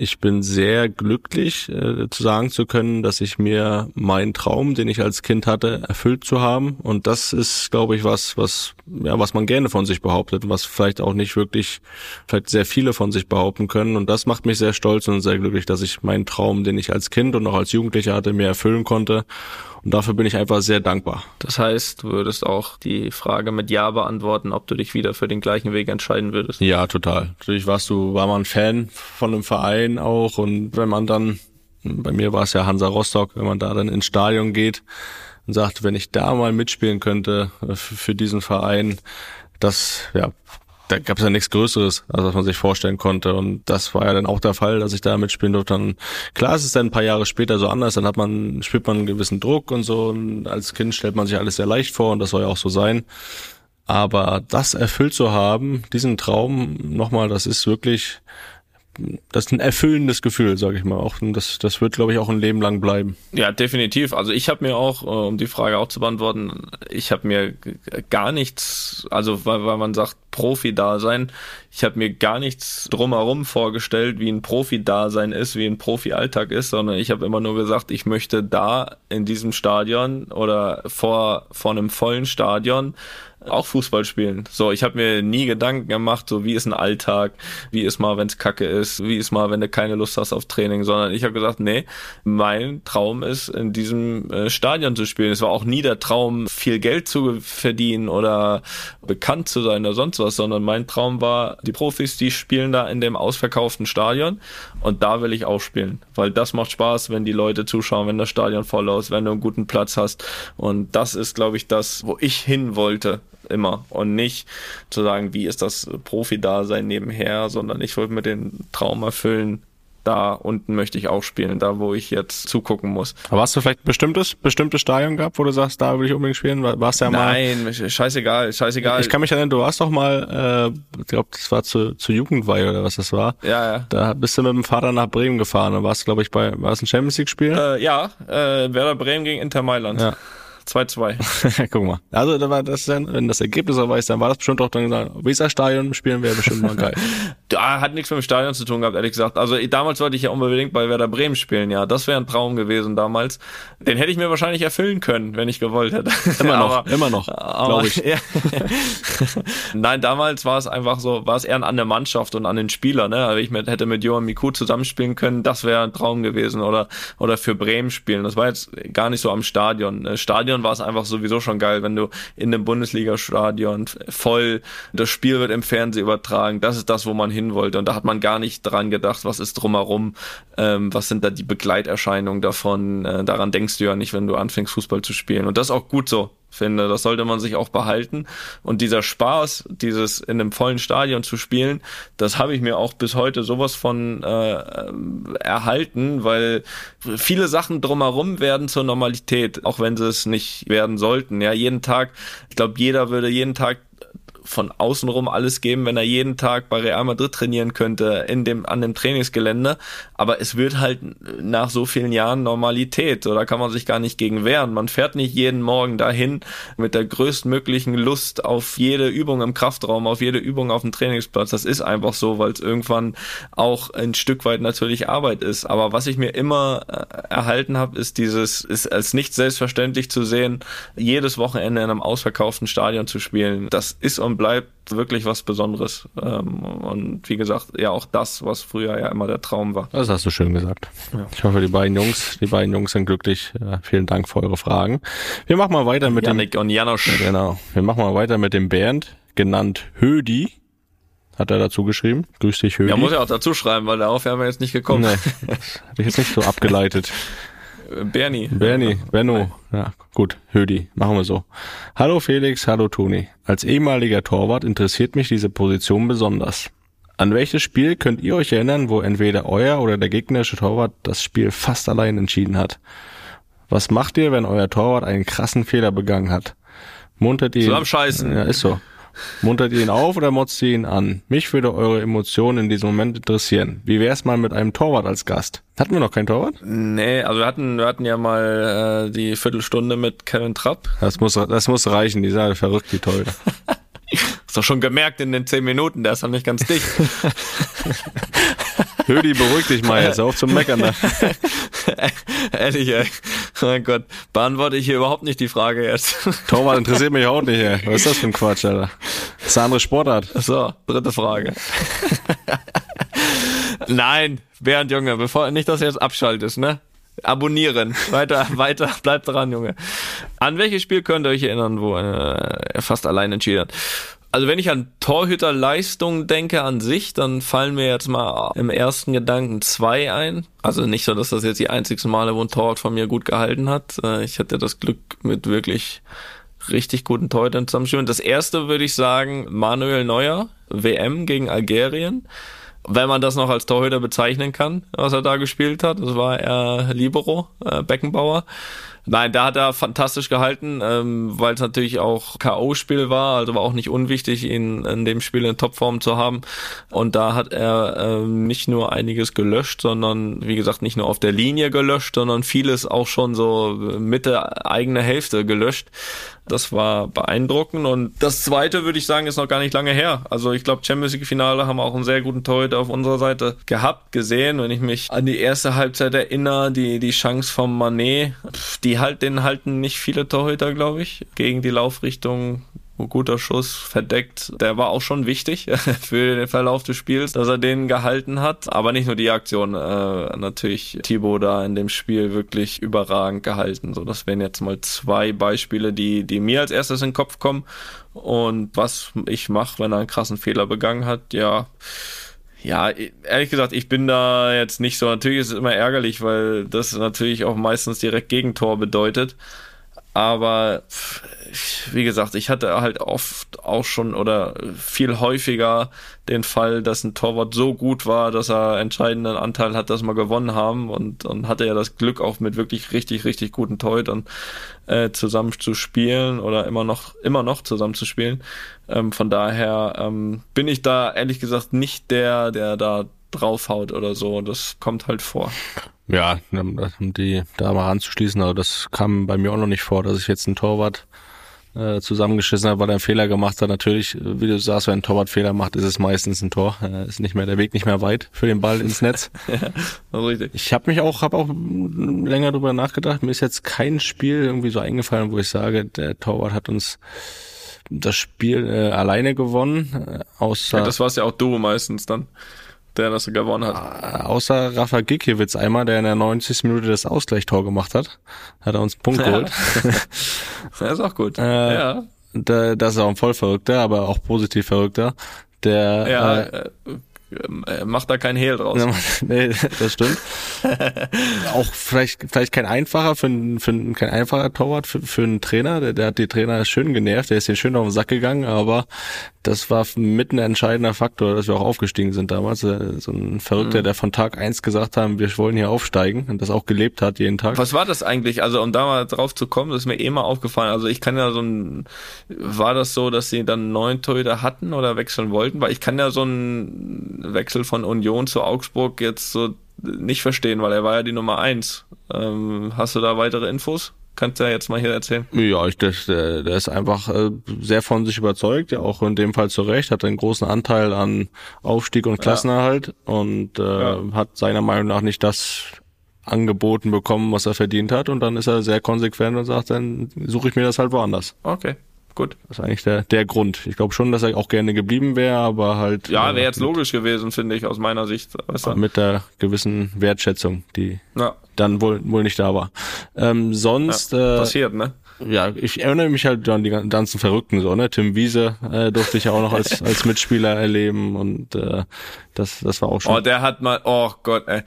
ich bin sehr glücklich, äh, zu sagen zu können, dass ich mir meinen Traum, den ich als Kind hatte, erfüllt zu haben. Und das ist, glaube ich, was, was, ja, was man gerne von sich behauptet, was vielleicht auch nicht wirklich, vielleicht sehr viele von sich behaupten können. Und das macht mich sehr stolz und sehr glücklich, dass ich meinen Traum, den ich als Kind und auch als Jugendlicher hatte, mir erfüllen konnte. Und dafür bin ich einfach sehr dankbar. Das heißt, du würdest auch die Frage mit Ja beantworten, ob du dich wieder für den gleichen Weg entscheiden würdest. Ja, total. Natürlich warst du, war man Fan von einem Verein auch und wenn man dann, bei mir war es ja Hansa Rostock, wenn man da dann ins Stadion geht und sagt, wenn ich da mal mitspielen könnte äh, für für diesen Verein, das, ja, da gab es ja nichts Größeres, als was man sich vorstellen konnte. Und das war ja dann auch der Fall, dass ich da mitspielen durfte. Und klar, es ist dann ein paar Jahre später so anders, dann hat man, spürt man einen gewissen Druck und so. Und als Kind stellt man sich alles sehr leicht vor und das soll ja auch so sein. Aber das erfüllt zu haben, diesen Traum, nochmal, das ist wirklich, das ist ein erfüllendes Gefühl, sage ich mal. Auch das, das wird, glaube ich, auch ein Leben lang bleiben. Ja, definitiv. Also ich habe mir auch, äh, um die Frage auch zu beantworten, ich habe mir gar nichts, also weil, weil man sagt Profi-Dasein, ich habe mir gar nichts drumherum vorgestellt, wie ein Profi-Dasein ist, wie ein Profi-Alltag ist, sondern ich habe immer nur gesagt, ich möchte da in diesem Stadion oder vor, vor einem vollen Stadion auch Fußball spielen. So, ich habe mir nie Gedanken gemacht, so wie ist ein Alltag, wie ist mal, wenn es kacke ist, wie ist mal, wenn du keine Lust hast auf Training, sondern ich habe gesagt, nee, mein Traum ist, in diesem äh, Stadion zu spielen. Es war auch nie der Traum, viel Geld zu verdienen oder bekannt zu sein oder sonst was, sondern mein Traum war, die Profis, die spielen da in dem ausverkauften Stadion und da will ich auch spielen, weil das macht Spaß, wenn die Leute zuschauen, wenn das Stadion voll ist, wenn du einen guten Platz hast und das ist, glaube ich, das, wo ich hin wollte immer und nicht zu sagen, wie ist das Profi-Dasein nebenher, sondern ich wollte mir den Traum erfüllen, da unten möchte ich auch spielen, da wo ich jetzt zugucken muss. Aber hast du vielleicht bestimmtes, bestimmtes Stadion gehabt, wo du sagst, da will ich unbedingt spielen? War- Warst ja mal. Nein, scheißegal, scheißegal. Ich kann mich erinnern, du warst doch mal, äh, ich glaube, das war zu, zu Jugendweihe oder was das war. ja, ja. Da bist du mit dem Vater nach Bremen gefahren. Da warst glaube ich, bei, war es ein Champions League-Spiel? Äh, ja, äh, Werder Bremen gegen Inter Mailand. Ja. 2-2. Guck mal. Also, da war das dann, wenn das Ergebnis er weiß, dann war das bestimmt auch dann gesagt, Weserstadion spielen wäre bestimmt mal geil. da hat nichts mit dem Stadion zu tun gehabt, ehrlich gesagt. Also damals wollte ich ja unbedingt bei Werder Bremen spielen, ja. Das wäre ein Traum gewesen damals. Den hätte ich mir wahrscheinlich erfüllen können, wenn ich gewollt hätte. Immer noch, aber, immer noch, glaube ich. Ja. Nein, damals war es einfach so, war es eher an der Mannschaft und an den Spieler, ne? Also ich mit, hätte mit Johan Miku zusammenspielen können, das wäre ein Traum gewesen. Oder, oder für Bremen spielen. Das war jetzt gar nicht so am Stadion. Äh, Stadion war es einfach sowieso schon geil, wenn du in dem Bundesliga-Stadion voll, das Spiel wird im Fernsehen übertragen. Das ist das, wo man hin wollte. Und da hat man gar nicht dran gedacht, was ist drumherum, ähm, was sind da die Begleiterscheinungen davon. Äh, daran denkst du ja nicht, wenn du anfängst, Fußball zu spielen. Und das ist auch gut so finde. Das sollte man sich auch behalten. Und dieser Spaß, dieses in einem vollen Stadion zu spielen, das habe ich mir auch bis heute sowas von äh, erhalten, weil viele Sachen drumherum werden zur Normalität, auch wenn sie es nicht werden sollten. Ja, jeden Tag, ich glaube, jeder würde jeden Tag von außenrum alles geben, wenn er jeden Tag bei Real Madrid trainieren könnte, in dem, an dem Trainingsgelände. Aber es wird halt nach so vielen Jahren Normalität. So, da kann man sich gar nicht gegen wehren. Man fährt nicht jeden Morgen dahin mit der größtmöglichen Lust auf jede Übung im Kraftraum, auf jede Übung auf dem Trainingsplatz. Das ist einfach so, weil es irgendwann auch ein Stück weit natürlich Arbeit ist. Aber was ich mir immer äh, erhalten habe, ist dieses, ist als nicht selbstverständlich zu sehen, jedes Wochenende in einem ausverkauften Stadion zu spielen. Das ist und bleibt wirklich was Besonderes. Ähm, und wie gesagt, ja auch das, was früher ja immer der Traum war. Das hast du schön gesagt. Ja. Ich hoffe, die beiden Jungs, die beiden Jungs sind glücklich. Ja, vielen Dank für eure Fragen. Wir machen mal weiter mit Janik dem. und Janosch. Genau. Wir machen mal weiter mit dem Bernd, genannt Hödi. Hat er dazu geschrieben? Grüß dich, Hödi. Ja, muss er auch dazu schreiben, weil darauf wären wir jetzt nicht gekommen. Nee, das habe ich jetzt nicht so abgeleitet. Bernie. Bernie, Benno. Ja, gut, Hödi, machen wir so. Hallo Felix, hallo Toni. Als ehemaliger Torwart interessiert mich diese Position besonders. An welches Spiel könnt ihr euch erinnern, wo entweder euer oder der gegnerische Torwart das Spiel fast allein entschieden hat? Was macht ihr, wenn euer Torwart einen krassen Fehler begangen hat? Muntert ihr? So am Scheißen. Ja, ist so. Muntert ihr ihn auf oder motzt ihr ihn an? Mich würde eure Emotionen in diesem Moment interessieren. Wie wär's mal mit einem Torwart als Gast? Hatten wir noch keinen Torwart? Nee, also wir hatten, wir hatten ja mal äh, die Viertelstunde mit Kevin Trapp. Das muss, das muss reichen, die sind verrückt, die Torhüter. Hast du schon gemerkt in den zehn Minuten, der ist noch nicht ganz dicht. Hödi, beruhig dich mal jetzt, auf zum Meckern. Ne? Ehrlich, ey. Mein Gott, beantworte ich hier überhaupt nicht die Frage jetzt. Torwart interessiert mich auch nicht, ey. Was ist das für ein Quatsch, Alter? Das ist eine andere Sportart. So, dritte Frage. Nein, Bernd, Junge, bevor nicht, dass du jetzt abschaltest, ne? Abonnieren. Weiter, weiter, bleibt dran, Junge. An welches Spiel könnt ihr euch erinnern, wo äh, er fast allein entschieden hat? Also wenn ich an Torhüterleistung denke an sich, dann fallen mir jetzt mal im ersten Gedanken zwei ein. Also nicht so, dass das jetzt die einzigsten Male, wo ein Torwart von mir gut gehalten hat. Äh, ich hatte das Glück mit wirklich richtig guten Torhütern zusammenspielen. Das erste würde ich sagen, Manuel Neuer, WM gegen Algerien wenn man das noch als Torhüter bezeichnen kann, was er da gespielt hat. Das war er Libero, äh, Beckenbauer. Nein, da hat er fantastisch gehalten, ähm, weil es natürlich auch K.O.-Spiel war, also war auch nicht unwichtig, ihn in dem Spiel in Topform zu haben. Und da hat er ähm, nicht nur einiges gelöscht, sondern wie gesagt nicht nur auf der Linie gelöscht, sondern vieles auch schon so Mitte eigene Hälfte gelöscht. Das war beeindruckend. Und das zweite, würde ich sagen, ist noch gar nicht lange her. Also ich glaube, Champions League Finale haben auch einen sehr guten Torhüter auf unserer Seite gehabt, gesehen. Wenn ich mich an die erste Halbzeit erinnere, die, die Chance vom Manet, die halt, den halten nicht viele Torhüter, glaube ich, gegen die Laufrichtung guter Schuss, verdeckt. Der war auch schon wichtig für den Verlauf des Spiels, dass er den gehalten hat. Aber nicht nur die Aktion, äh, natürlich Thibaut da in dem Spiel wirklich überragend gehalten. So, das wären jetzt mal zwei Beispiele, die, die mir als erstes in den Kopf kommen. Und was ich mache, wenn er einen krassen Fehler begangen hat, ja, ja, ehrlich gesagt, ich bin da jetzt nicht so. Natürlich ist es immer ärgerlich, weil das natürlich auch meistens direkt Gegentor bedeutet. Aber wie gesagt, ich hatte halt oft auch schon oder viel häufiger den Fall, dass ein Torwart so gut war, dass er entscheidenden Anteil hat, dass wir gewonnen haben und, und hatte ja das Glück auch mit wirklich richtig, richtig guten Torhütern äh, zusammen zu spielen oder immer noch, immer noch zusammen zu spielen. Ähm, von daher ähm, bin ich da ehrlich gesagt nicht der, der da draufhaut oder so. Das kommt halt vor. Ja, um die da mal anzuschließen, aber das kam bei mir auch noch nicht vor, dass ich jetzt einen Torwart äh, zusammengeschissen habe, weil er einen Fehler gemacht hat. Natürlich, wie du sagst, wenn ein Torwart Fehler macht, ist es meistens ein Tor. Äh, ist nicht mehr der Weg nicht mehr weit für den Ball ins Netz. ja, richtig. Ich habe mich auch, habe auch länger drüber nachgedacht. Mir ist jetzt kein Spiel irgendwie so eingefallen, wo ich sage, der Torwart hat uns das Spiel äh, alleine gewonnen, äh, außer. Ja, das war es ja auch du meistens dann der das gewonnen hat. Äh, außer Rafa Gikiewicz einmal, der in der 90. Minute das Ausgleichstor gemacht hat, hat er uns einen Punkt geholt. das ist auch gut. Äh, ja. Der, das ist auch ein voll Verrückter, aber auch positiv Verrückter. Der, ja, äh, äh äh, macht da kein Hehl draus. nee, das stimmt. auch vielleicht, vielleicht kein einfacher für, für kein einfacher Torwart für, für einen Trainer. Der, der hat die Trainer schön genervt, der ist hier schön auf den Sack gegangen, aber das war mit ein entscheidender Faktor, dass wir auch aufgestiegen sind damals. Äh, so ein Verrückter, mhm. der von Tag eins gesagt haben, wir wollen hier aufsteigen und das auch gelebt hat jeden Tag. Was war das eigentlich? Also um da mal drauf zu kommen, das ist mir eh mal aufgefallen. Also ich kann ja so ein, war das so, dass sie dann neun Torhüter hatten oder wechseln wollten? Weil ich kann ja so ein Wechsel von Union zu Augsburg jetzt so nicht verstehen, weil er war ja die Nummer eins. Ähm, hast du da weitere Infos? Kannst du ja jetzt mal hier erzählen. Ja, ich, der, der ist einfach äh, sehr von sich überzeugt, ja auch in dem Fall zu Recht, hat einen großen Anteil an Aufstieg und Klassenerhalt ja. und äh, ja. hat seiner Meinung nach nicht das angeboten bekommen, was er verdient hat und dann ist er sehr konsequent und sagt, dann suche ich mir das halt woanders. Okay. Gut. Das ist eigentlich der, der Grund. Ich glaube schon, dass er auch gerne geblieben wäre, aber halt. Ja, wäre jetzt logisch gewesen, finde ich, aus meiner Sicht. Weißt du? Mit der gewissen Wertschätzung, die ja. dann wohl, wohl nicht da war. Ähm, sonst. Ja, äh, passiert, ne? Ja, ich erinnere mich halt an die ganzen Verrückten so, ne? Tim Wiese äh, durfte ich ja auch noch als, als Mitspieler erleben und äh, das, das war auch schon. Oh, der hat mal, oh Gott, ey.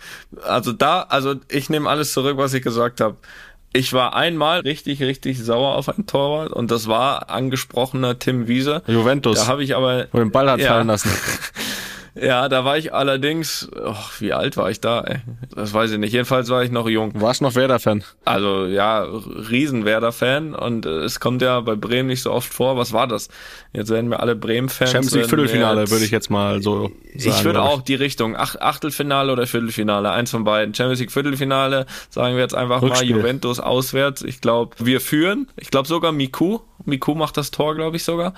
Also da, also ich nehme alles zurück, was ich gesagt habe. Ich war einmal richtig, richtig sauer auf einen Torwart und das war angesprochener Tim Wiese. Juventus. Da habe ich aber. Wo den Ball hat ja. fallen lassen. Ja, da war ich allerdings, oh, wie alt war ich da? Ey? Das weiß ich nicht. Jedenfalls war ich noch jung. Warst noch Werder-Fan? Also ja, riesen Werder-Fan und äh, es kommt ja bei Bremen nicht so oft vor. Was war das? Jetzt werden wir alle Bremen-Fans. Champions League Viertelfinale würde ich jetzt mal so sagen. Ich würde auch die Richtung Ach, Achtelfinale oder Viertelfinale, eins von beiden. Champions League Viertelfinale, sagen wir jetzt einfach Rückspiel. mal Juventus auswärts. Ich glaube, wir führen. Ich glaube sogar Miku. Miku macht das Tor, glaube ich sogar.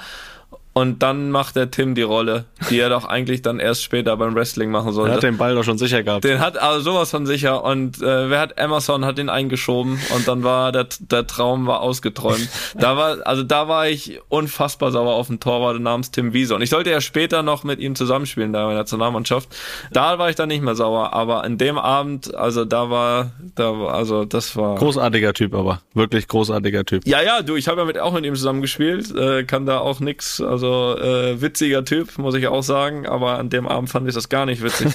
Und dann macht der Tim die Rolle, die er doch eigentlich dann erst später beim Wrestling machen sollte. Er hat den Ball doch schon sicher gehabt. Den hat also sowas von sicher. Und äh, wer hat Emerson hat ihn eingeschoben und dann war der, der Traum war ausgeträumt. da war also da war ich unfassbar sauer auf den Torwart namens Tim Wiese. Und ich sollte ja später noch mit ihm zusammenspielen da in der Nationalmannschaft. Da war ich dann nicht mehr sauer. Aber in dem Abend, also da war, da war, also das war großartiger Typ, aber wirklich großartiger Typ. Ja, ja, du, ich habe ja mit, auch mit ihm zusammengespielt, äh, kann da auch nix. Also also äh, witziger Typ, muss ich auch sagen, aber an dem Abend fand ich das gar nicht witzig.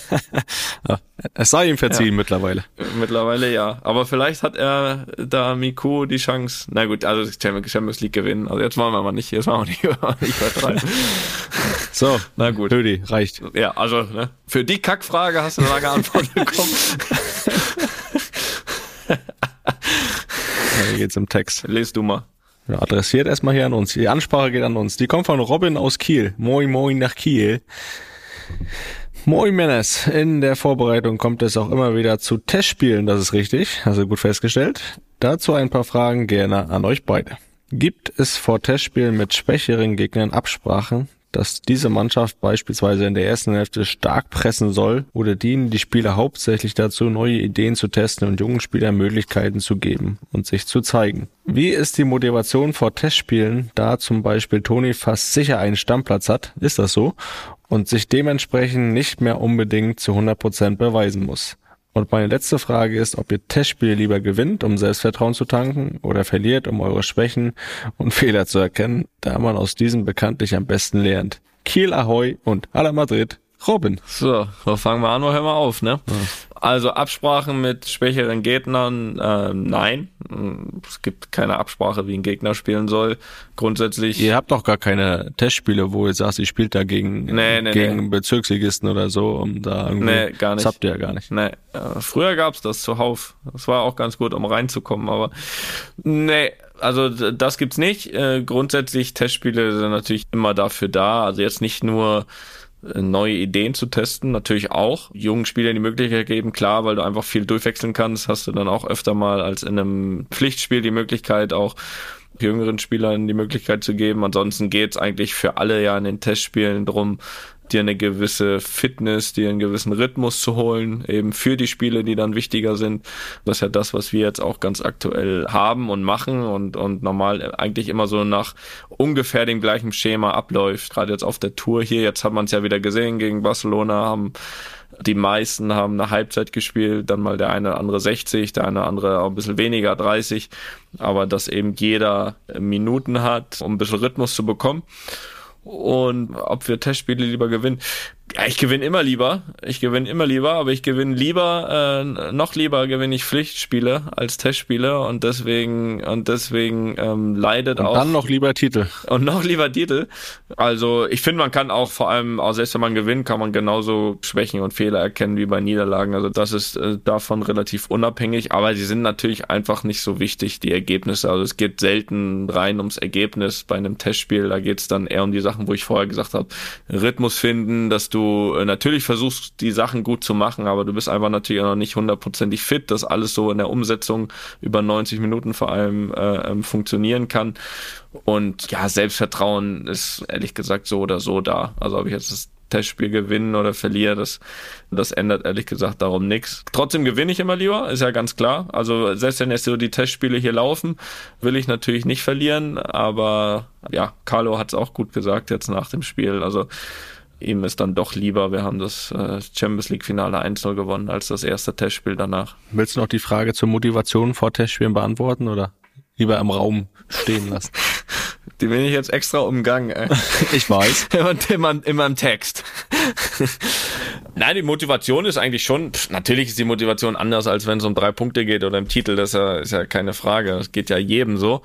es sei ihm verziehen ja. mittlerweile. Mittlerweile ja. Aber vielleicht hat er da Miku die Chance. Na gut, also Champions League gewinnen. Also jetzt wollen wir mal nicht, jetzt wollen wir nicht, nicht übertreiben. so, na gut. Hödi, reicht. Ja, also ne, für die Kackfrage hast du eine lange Antwort bekommen. Hier geht's im Text. Lest du mal. Ja, adressiert erstmal hier an uns. Die Ansprache geht an uns. Die kommt von Robin aus Kiel. Moin, moin nach Kiel. Moin Männers. In der Vorbereitung kommt es auch immer wieder zu Testspielen, das ist richtig. Also gut festgestellt. Dazu ein paar Fragen gerne an euch beide. Gibt es vor Testspielen mit schwächeren Gegnern Absprachen, dass diese Mannschaft beispielsweise in der ersten Hälfte stark pressen soll oder dienen die Spieler hauptsächlich dazu, neue Ideen zu testen und jungen Spielern Möglichkeiten zu geben und sich zu zeigen. Wie ist die Motivation vor Testspielen, da zum Beispiel Toni fast sicher einen Stammplatz hat, ist das so, und sich dementsprechend nicht mehr unbedingt zu 100% beweisen muss? Und meine letzte Frage ist, ob ihr Testspiele lieber gewinnt, um Selbstvertrauen zu tanken, oder verliert, um eure Schwächen und Fehler zu erkennen, da man aus diesen bekanntlich am besten lernt. Kiel Ahoy und Hala Madrid, Robin. So, so fangen wir an, wo hören wir auf, ne? Ja. Also Absprachen mit schwächeren Gegnern, äh, nein. Es gibt keine Absprache, wie ein Gegner spielen soll. Grundsätzlich. Ihr habt doch gar keine Testspiele, wo ihr sagt, ihr spielt da gegen, nee, nee, gegen nee. Bezirksligisten oder so, um da irgendwie. Nee, gar nicht. Das habt ihr ja gar nicht. Nee. Äh, früher gab's das zuhauf. Das war auch ganz gut, um reinzukommen, aber nee, also das gibt's nicht. Äh, grundsätzlich Testspiele sind natürlich immer dafür da. Also jetzt nicht nur neue Ideen zu testen, natürlich auch. Jungen Spielern die Möglichkeit geben, klar, weil du einfach viel durchwechseln kannst, hast du dann auch öfter mal als in einem Pflichtspiel die Möglichkeit auch jüngeren Spielern die Möglichkeit zu geben. Ansonsten geht's eigentlich für alle ja in den Testspielen drum, dir eine gewisse Fitness, dir einen gewissen Rhythmus zu holen, eben für die Spiele, die dann wichtiger sind. Das ist ja das, was wir jetzt auch ganz aktuell haben und machen und, und normal eigentlich immer so nach ungefähr dem gleichen Schema abläuft. Gerade jetzt auf der Tour hier, jetzt hat man es ja wieder gesehen gegen Barcelona, haben die meisten haben eine Halbzeit gespielt, dann mal der eine oder andere 60, der eine oder andere auch ein bisschen weniger, 30, aber dass eben jeder Minuten hat, um ein bisschen Rhythmus zu bekommen und ob wir Testspiele lieber gewinnen. Ja, ich gewinne immer lieber. Ich gewinne immer lieber, aber ich gewinne lieber, äh, noch lieber gewinne ich Pflichtspiele als Testspiele und deswegen und deswegen ähm, leidet und auch. Dann noch lieber Titel. Und noch lieber Titel. Also ich finde, man kann auch vor allem, auch selbst wenn man gewinnt, kann man genauso Schwächen und Fehler erkennen wie bei Niederlagen. Also das ist äh, davon relativ unabhängig, aber sie sind natürlich einfach nicht so wichtig, die Ergebnisse. Also es geht selten rein ums Ergebnis bei einem Testspiel. Da geht es dann eher um die Sachen, wo ich vorher gesagt habe, Rhythmus finden, dass du du äh, natürlich versuchst, die Sachen gut zu machen, aber du bist einfach natürlich auch noch nicht hundertprozentig fit, dass alles so in der Umsetzung über 90 Minuten vor allem äh, ähm, funktionieren kann. Und ja, Selbstvertrauen ist ehrlich gesagt so oder so da. Also ob ich jetzt das Testspiel gewinnen oder verliere, das, das ändert ehrlich gesagt darum nichts. Trotzdem gewinne ich immer lieber, ist ja ganz klar. Also selbst wenn jetzt so die Testspiele hier laufen, will ich natürlich nicht verlieren, aber ja, Carlo hat es auch gut gesagt jetzt nach dem Spiel. Also ihm ist dann doch lieber, wir haben das äh, Champions League Finale 1-0 gewonnen, als das erste Testspiel danach. Willst du noch die Frage zur Motivation vor Testspielen beantworten oder lieber im Raum stehen lassen? Die bin ich jetzt extra umgangen. Ey. Ich weiß. immer, immer im Text. Nein, die Motivation ist eigentlich schon, pff, natürlich ist die Motivation anders, als wenn es um drei Punkte geht oder im Titel, das ist ja, ist ja keine Frage. Das geht ja jedem so.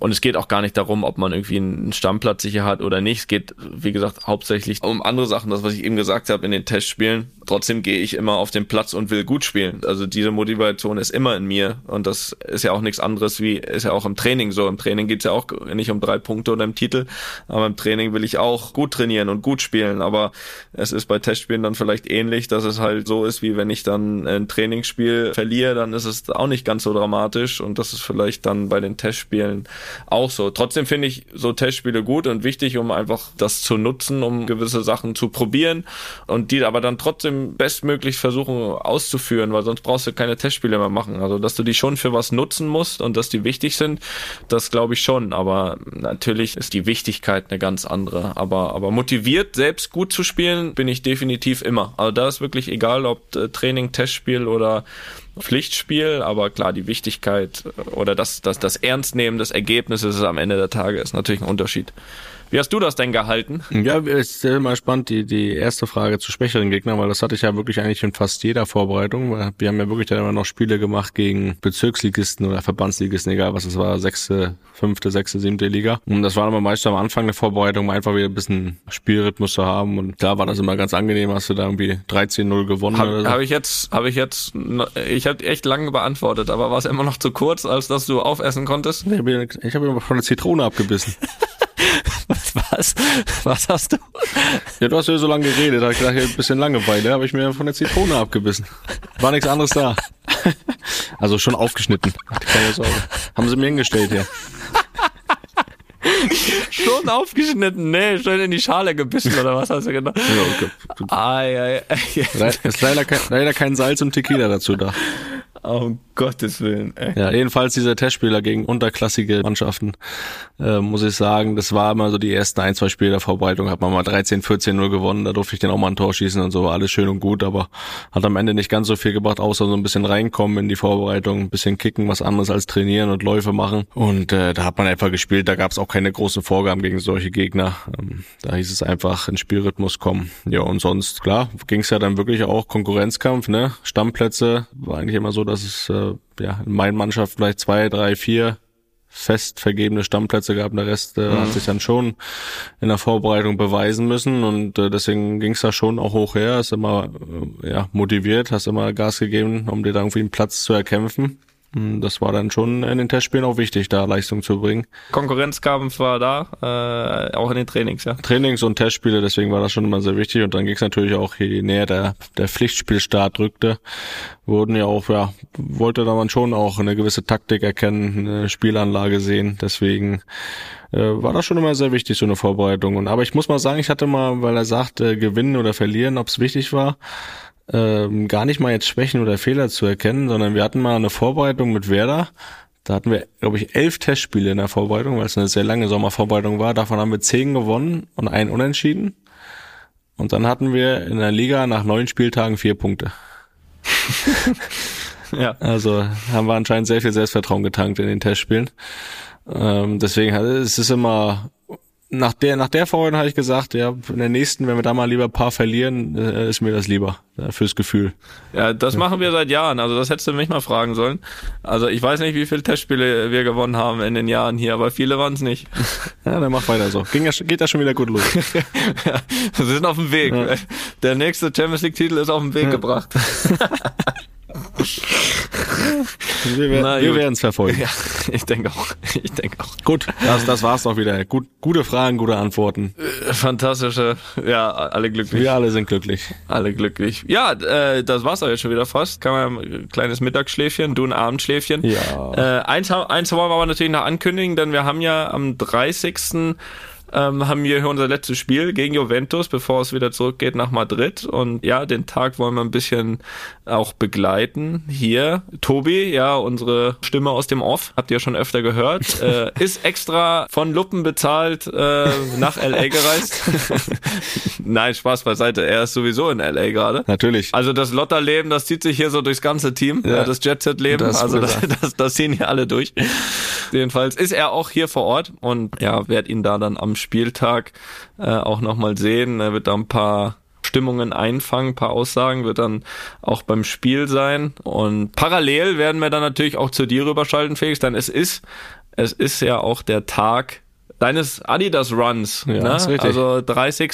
Und es geht auch gar nicht darum, ob man irgendwie einen Stammplatz sicher hat oder nicht. Es geht, wie gesagt, hauptsächlich um andere Sachen, das, was ich eben gesagt habe in den Testspielen. Trotzdem gehe ich immer auf den Platz und will gut spielen. Also diese Motivation ist immer in mir. Und das ist ja auch nichts anderes wie, ist ja auch im Training so. Im Training geht's ja auch nicht um drei Punkte oder im Titel. Aber im Training will ich auch gut trainieren und gut spielen. Aber es ist bei Testspielen dann vielleicht ähnlich, dass es halt so ist, wie wenn ich dann ein Trainingsspiel verliere, dann ist es auch nicht ganz so dramatisch. Und das ist vielleicht dann bei den Testspielen auch so. Trotzdem finde ich so Testspiele gut und wichtig, um einfach das zu nutzen, um gewisse Sachen zu probieren und die aber dann trotzdem bestmöglich versuchen auszuführen, weil sonst brauchst du keine Testspiele mehr machen. Also, dass du die schon für was nutzen musst und dass die wichtig sind, das glaube ich schon. Aber natürlich ist die Wichtigkeit eine ganz andere. Aber, aber motiviert, selbst gut zu spielen, bin ich definitiv immer. Also da ist wirklich egal, ob äh, Training, Testspiel oder Pflichtspiel, aber klar, die Wichtigkeit oder das, das, das Ernstnehmen des Ergebnisses am Ende der Tage ist natürlich ein Unterschied. Wie hast du das denn gehalten? Ja, es ist immer spannend, die, die erste Frage zu schwächeren Gegnern, weil das hatte ich ja wirklich eigentlich in fast jeder Vorbereitung. Wir haben ja wirklich dann immer noch Spiele gemacht gegen Bezirksligisten oder Verbandsligisten, egal was es war, sechste, fünfte, sechste, siebte Liga. Und das war immer meist am Anfang der Vorbereitung, um einfach wieder ein bisschen Spielrhythmus zu haben. Und da war das immer ganz angenehm, hast du da irgendwie 13-0 gewonnen. Habe so. hab ich jetzt, habe ich jetzt, ich habe echt lange beantwortet, aber war es immer noch zu kurz, als dass du aufessen konntest? Ich habe hab immer von der Zitrone abgebissen. Was? Was hast du? Ja, du hast ja so lange geredet, da ich gedacht, ein bisschen Langeweile, habe ich mir von der Zitrone abgebissen. War nichts anderes da. Also schon aufgeschnitten. Keine Sorge. Haben sie mir hingestellt hier. Schon aufgeschnitten, nee, schön in die Schale gebissen oder was hast du gedacht? Ja, okay. Ai, ai, ai. Ist leider kein, leider kein Salz und Tequila dazu da. Um Gottes Willen. Ey. Ja, jedenfalls dieser Testspieler gegen unterklassige Mannschaften, äh, muss ich sagen, das war immer so die ersten ein, zwei Spiele der Vorbereitung, hat man mal 13, 14 0 gewonnen, da durfte ich dann auch mal ein Tor schießen und so, war alles schön und gut, aber hat am Ende nicht ganz so viel gebracht, außer so ein bisschen reinkommen in die Vorbereitung, ein bisschen kicken, was anderes als trainieren und Läufe machen. Und äh, da hat man einfach gespielt, da gab es auch keine großen Vorgaben gegen solche Gegner. Ähm, da hieß es einfach in Spielrhythmus kommen. Ja, und sonst, klar, ging es ja dann wirklich auch Konkurrenzkampf, ne? Stammplätze, war eigentlich immer so, dass es äh, ja in meinen Mannschaft vielleicht zwei, drei, vier fest vergebene Stammplätze gab. Der Rest äh, mhm. hat sich dann schon in der Vorbereitung beweisen müssen und äh, deswegen ging es da schon auch hoch her. Ist immer äh, ja motiviert, hast immer Gas gegeben, um dir da irgendwie einen Platz zu erkämpfen. Hm, Das war dann schon in den Testspielen auch wichtig, da Leistung zu bringen. Konkurrenzkampf war da, äh, auch in den Trainings, ja. Trainings- und Testspiele, deswegen war das schon immer sehr wichtig. Und dann ging es natürlich auch, je näher der, der Pflichtspielstart rückte, wurden ja auch, ja, wollte da man schon auch eine gewisse Taktik erkennen, eine Spielanlage sehen. Deswegen äh, war das schon immer sehr wichtig, so eine Vorbereitung. Und aber ich muss mal sagen, ich hatte mal, weil er sagt, äh, gewinnen oder verlieren, ob es wichtig war, ähm, gar nicht mal jetzt Schwächen oder Fehler zu erkennen, sondern wir hatten mal eine Vorbereitung mit Werder. Da hatten wir, glaube ich, elf Testspiele in der Vorbereitung, weil es eine sehr lange Sommervorbereitung war. Davon haben wir zehn gewonnen und einen unentschieden. Und dann hatten wir in der Liga nach neun Spieltagen vier Punkte. Ja. Also haben wir anscheinend sehr viel Selbstvertrauen getankt in den Testspielen. Ähm, deswegen hat- es ist immer nach der nach der Vorbereitung habe ich gesagt, ja, in der nächsten, wenn wir da mal lieber ein paar verlieren, äh, ist mir das lieber äh, fürs Gefühl. Ja, das machen wir seit Jahren. Also das hättest du mich mal fragen sollen. Also ich weiß nicht, wie viele Testspiele wir gewonnen haben in den Jahren hier, aber viele waren es nicht. Ja, dann mach weiter so. Ging ja, geht ja schon wieder gut los. Ja, wir sind auf dem Weg. Der nächste Champions League Titel ist auf den Weg gebracht. Wir, wir werden es verfolgen. Ja, ich denke auch. Ich denke auch. Gut, das, das war's doch wieder. Gut, gute Fragen, gute Antworten. Fantastische. Ja, alle glücklich. Wir alle sind glücklich. Alle glücklich. Ja, äh, das war's auch jetzt schon wieder fast. Kann man ein kleines Mittagsschläfchen, du ein Abendschläfchen. Ja. Äh, eins, eins wollen wir aber natürlich noch ankündigen, denn wir haben ja am 30. Ähm, haben wir hier unser letztes Spiel gegen Juventus, bevor es wieder zurückgeht nach Madrid. Und ja, den Tag wollen wir ein bisschen auch begleiten. Hier, Tobi, ja, unsere Stimme aus dem Off, habt ihr schon öfter gehört, äh, ist extra von Luppen bezahlt äh, nach L.A. gereist. Nein, Spaß beiseite, er ist sowieso in L.A. gerade. Natürlich. Also das Lotterleben, das zieht sich hier so durchs ganze Team, Ja. äh, das Jet-Set-Leben. Also das, das, das ziehen hier alle durch. Jedenfalls ist er auch hier vor Ort und ja, werd ihn da dann am Spieltag äh, auch nochmal sehen. Er wird da ein paar Stimmungen einfangen, ein paar Aussagen, wird dann auch beim Spiel sein. Und parallel werden wir dann natürlich auch zu dir rüberschalten, Felix, denn es ist, es ist ja auch der Tag deines Adidas Runs. Ja, ne? ist richtig. Also 30.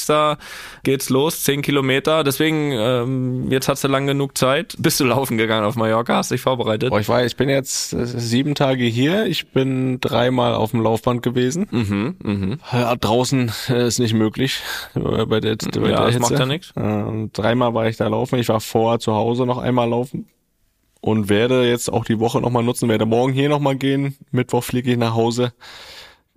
geht's los, 10 Kilometer. Deswegen, ähm, jetzt hast du lang genug Zeit. Bist du laufen gegangen auf Mallorca? Hast dich vorbereitet? Boah, ich war, ich bin jetzt sieben Tage hier. Ich bin dreimal auf dem Laufband gewesen. Mhm, mhm. Ja, draußen äh, ist nicht möglich äh, bei der, bei Ja, der das Hitze. macht ja nix. Äh, dreimal war ich da laufen. Ich war vorher zu Hause noch einmal laufen und werde jetzt auch die Woche nochmal nutzen. Werde morgen hier nochmal gehen. Mittwoch fliege ich nach Hause.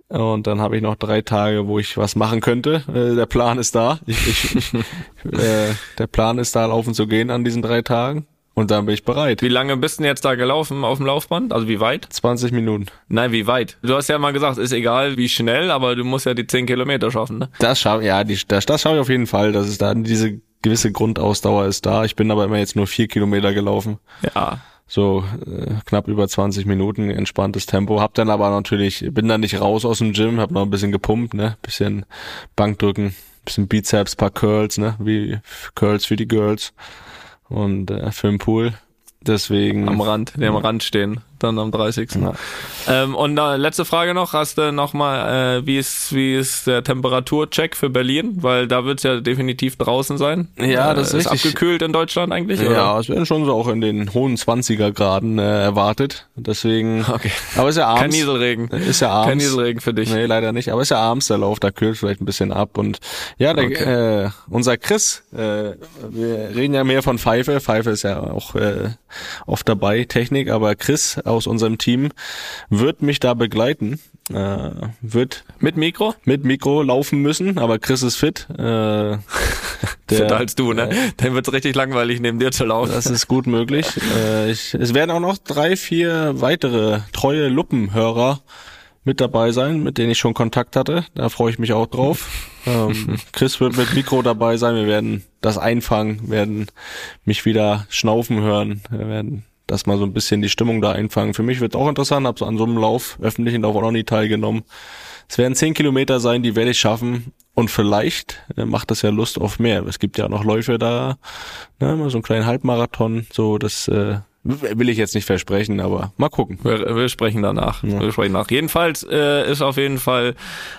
Und dann habe ich noch drei Tage, wo ich was machen könnte. Äh, der Plan ist da. Ich, ich, äh, der Plan ist da, laufen zu gehen an diesen drei Tagen. Und dann bin ich bereit. Wie lange bist du denn jetzt da gelaufen auf dem Laufband? Also wie weit? 20 Minuten. Nein, wie weit? Du hast ja mal gesagt, ist egal wie schnell, aber du musst ja die 10 Kilometer schaffen, ne? Das schaffe ja, die, das, das schaffe ich auf jeden Fall. Das ist da diese gewisse Grundausdauer ist da. Ich bin aber immer jetzt nur vier Kilometer gelaufen. Ja. So äh, knapp über 20 Minuten, entspanntes Tempo. Hab dann aber natürlich, bin dann nicht raus aus dem Gym, hab noch ein bisschen gepumpt, ne? Bisschen Bankdrücken, bisschen Bizeps, paar Curls, ne? Wie Curls für die Girls. Und äh, für den Pool. Deswegen. Am Rand, die am Rand stehen, dann am 30. Ja. Ähm, und äh, letzte Frage noch, hast du noch mal, äh, wie ist wie ist der Temperaturcheck für Berlin? Weil da wird's ja definitiv draußen sein. Ja, äh, das ist richtig. abgekühlt in Deutschland eigentlich. oder? Ja, es werden schon so auch in den hohen 20er Graden äh, erwartet. Deswegen. Okay. Aber ist ja abends. Kein Nieselregen. Ist ja abends. Kein Nieselregen für dich. Nee, leider nicht. Aber ist ja abends der Lauf, da kühlt vielleicht ein bisschen ab. Und ja, der, Okay. äh, unser Chris, äh, wir reden ja mehr von Pfeife. Pfeife ist ja auch äh, oft dabei, Technik, aber Chris aus unserem Team wird mich da begleiten. Äh, wird Mit Mikro? mit Mikro laufen müssen, aber Chris ist fit. Äh, der, Fitter als du, ne? Dann wird's richtig langweilig, neben dir zu laufen. Das ist gut möglich. Äh, ich, es werden auch noch drei, vier weitere treue Luppenhörer mit dabei sein, mit denen ich schon Kontakt hatte. Da freue ich mich auch drauf. ähm, Chris wird mit Mikro dabei sein. Wir werden das einfangen, werden mich wieder schnaufen hören. Wir werden das mal so ein bisschen die Stimmung da einfangen. Für mich wird auch interessant. Hab so an so einem Lauf, öffentlichen Lauf auch noch nie teilgenommen. Es werden zehn Kilometer sein, die werde ich schaffen. Und vielleicht äh, macht das ja Lust auf mehr. Es gibt ja noch Läufe da, ne, mal so einen kleinen Halbmarathon. So, das äh, Will ich jetzt nicht versprechen, aber mal gucken. Wir, wir sprechen danach. Ja. Wir sprechen nach. Jedenfalls äh, ist auf jeden Fall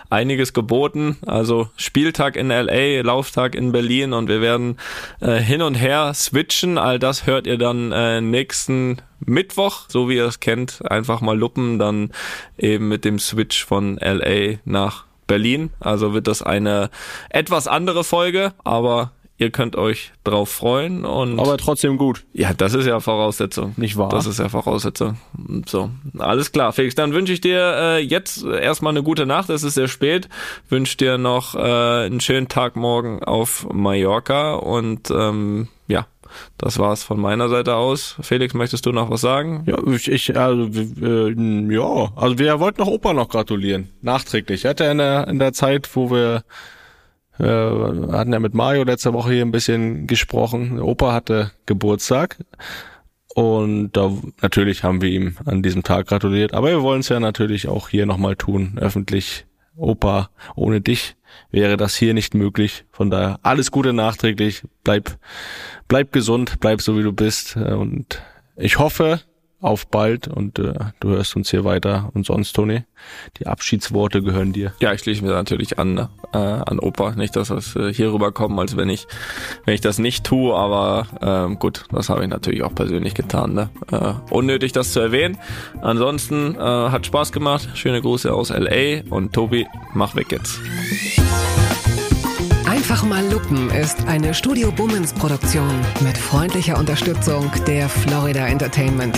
einiges geboten. Also Spieltag in LA, Lauftag in Berlin und wir werden äh, hin und her switchen. All das hört ihr dann äh, nächsten Mittwoch, so wie ihr es kennt. Einfach mal luppen, dann eben mit dem Switch von LA nach Berlin. Also wird das eine etwas andere Folge, aber ihr könnt euch drauf freuen und. Aber trotzdem gut. Ja, das ist ja Voraussetzung. Nicht wahr? Das ist ja Voraussetzung. So, alles klar, Felix. Dann wünsche ich dir äh, jetzt erstmal eine gute Nacht. Es ist sehr spät. Wünsche dir noch äh, einen schönen Tag morgen auf Mallorca und ähm, ja, das war's von meiner Seite aus. Felix, möchtest du noch was sagen? Ja, ich, ich also äh, ja, also wir wollten noch Opa noch gratulieren, nachträglich. Er hatte in der in der Zeit, wo wir äh, hatten ja mit Mario letzte Woche hier ein bisschen gesprochen. Der Opa hatte Geburtstag. Und da natürlich haben wir ihm an diesem Tag gratuliert. Aber wir wollen es ja natürlich auch hier nochmal tun, öffentlich. Opa, ohne dich wäre das hier nicht möglich. Von daher alles Gute nachträglich. Bleib, bleib gesund, bleib so wie du bist. Und ich hoffe, auf bald und äh, du hörst uns hier weiter. Und sonst, Toni, die Abschiedsworte gehören dir. Ja, ich schließe mir natürlich an, äh, an Opa. Nicht, dass das äh, hier rüberkommt, als wenn ich, wenn ich das nicht tue, aber äh, gut, das habe ich natürlich auch persönlich getan. Ne? Äh, unnötig, das zu erwähnen. Ansonsten äh, hat Spaß gemacht. Schöne Grüße aus LA und Tobi, mach weg jetzt. Einfach mal Lupen ist eine Studio Bummens Produktion mit freundlicher Unterstützung der Florida Entertainment.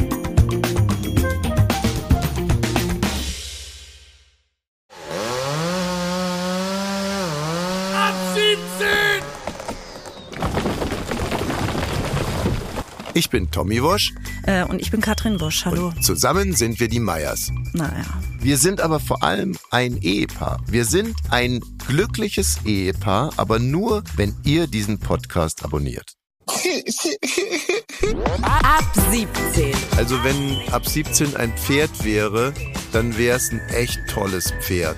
Ich bin Tommy Wosch. Äh, und ich bin Katrin Wosch. Hallo. Und zusammen sind wir die Meyers. Naja. Wir sind aber vor allem ein Ehepaar. Wir sind ein glückliches Ehepaar, aber nur, wenn ihr diesen Podcast abonniert. Ab 17. Also wenn ab 17 ein Pferd wäre, dann wäre es ein echt tolles Pferd.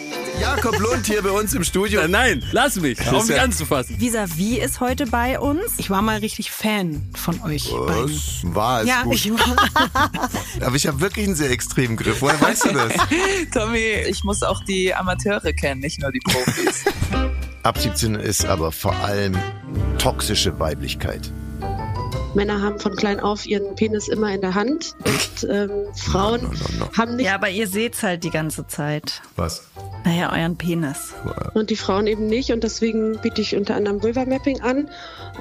Jakob Lund hier bei uns im Studio. Nein, lass mich, auf mich anzufassen. Vis-à-vis ist heute bei uns. Ich war mal richtig Fan von euch beiden. Was? War es Ja, gut. ich war. Aber ich habe wirklich einen sehr extremen Griff. Woher weißt du das? Tommy, ich muss auch die Amateure kennen, nicht nur die Profis. Ab 17 ist aber vor allem toxische Weiblichkeit. Männer haben von klein auf ihren Penis immer in der Hand und ähm, Frauen No, no, no, no. haben nicht Ja, aber ihr seht's halt die ganze Zeit. Was? Naja, euren Penis. und die Frauen eben nicht und deswegen biete ich unter anderem Vulva Mapping an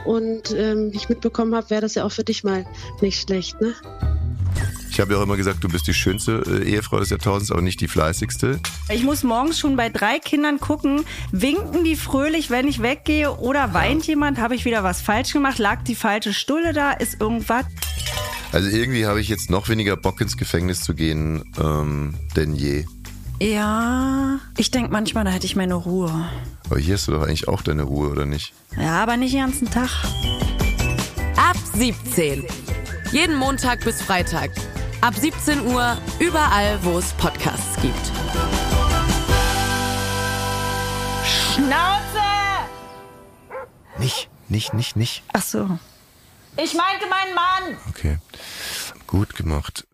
und ähm, wie ich mitbekommen habe, wäre das ja auch für dich mal nicht schlecht, ne? Ich habe ja auch immer gesagt, du bist die schönste äh, Ehefrau des Jahrtausends, aber nicht die fleißigste. Ich muss morgens schon bei drei Kindern gucken, winken die fröhlich, wenn ich weggehe oder weint jemand, habe ich wieder was falsch gemacht, lag die falsche Stulle da, ist irgendwas. Also irgendwie habe ich jetzt noch weniger Bock ins Gefängnis zu gehen ähm, denn je. Ja, ich denke manchmal, da hätte ich meine Ruhe. Aber hier hast du doch eigentlich auch deine Ruhe, oder nicht? Ja, aber nicht den ganzen Tag. Ab 17. Jeden Montag bis Freitag. Ab 17 Uhr überall, wo es Podcasts gibt. Schnauze! Nicht, nicht, nicht, nicht. Ach so. Ich meinte meinen Mann! Okay. Gut gemacht.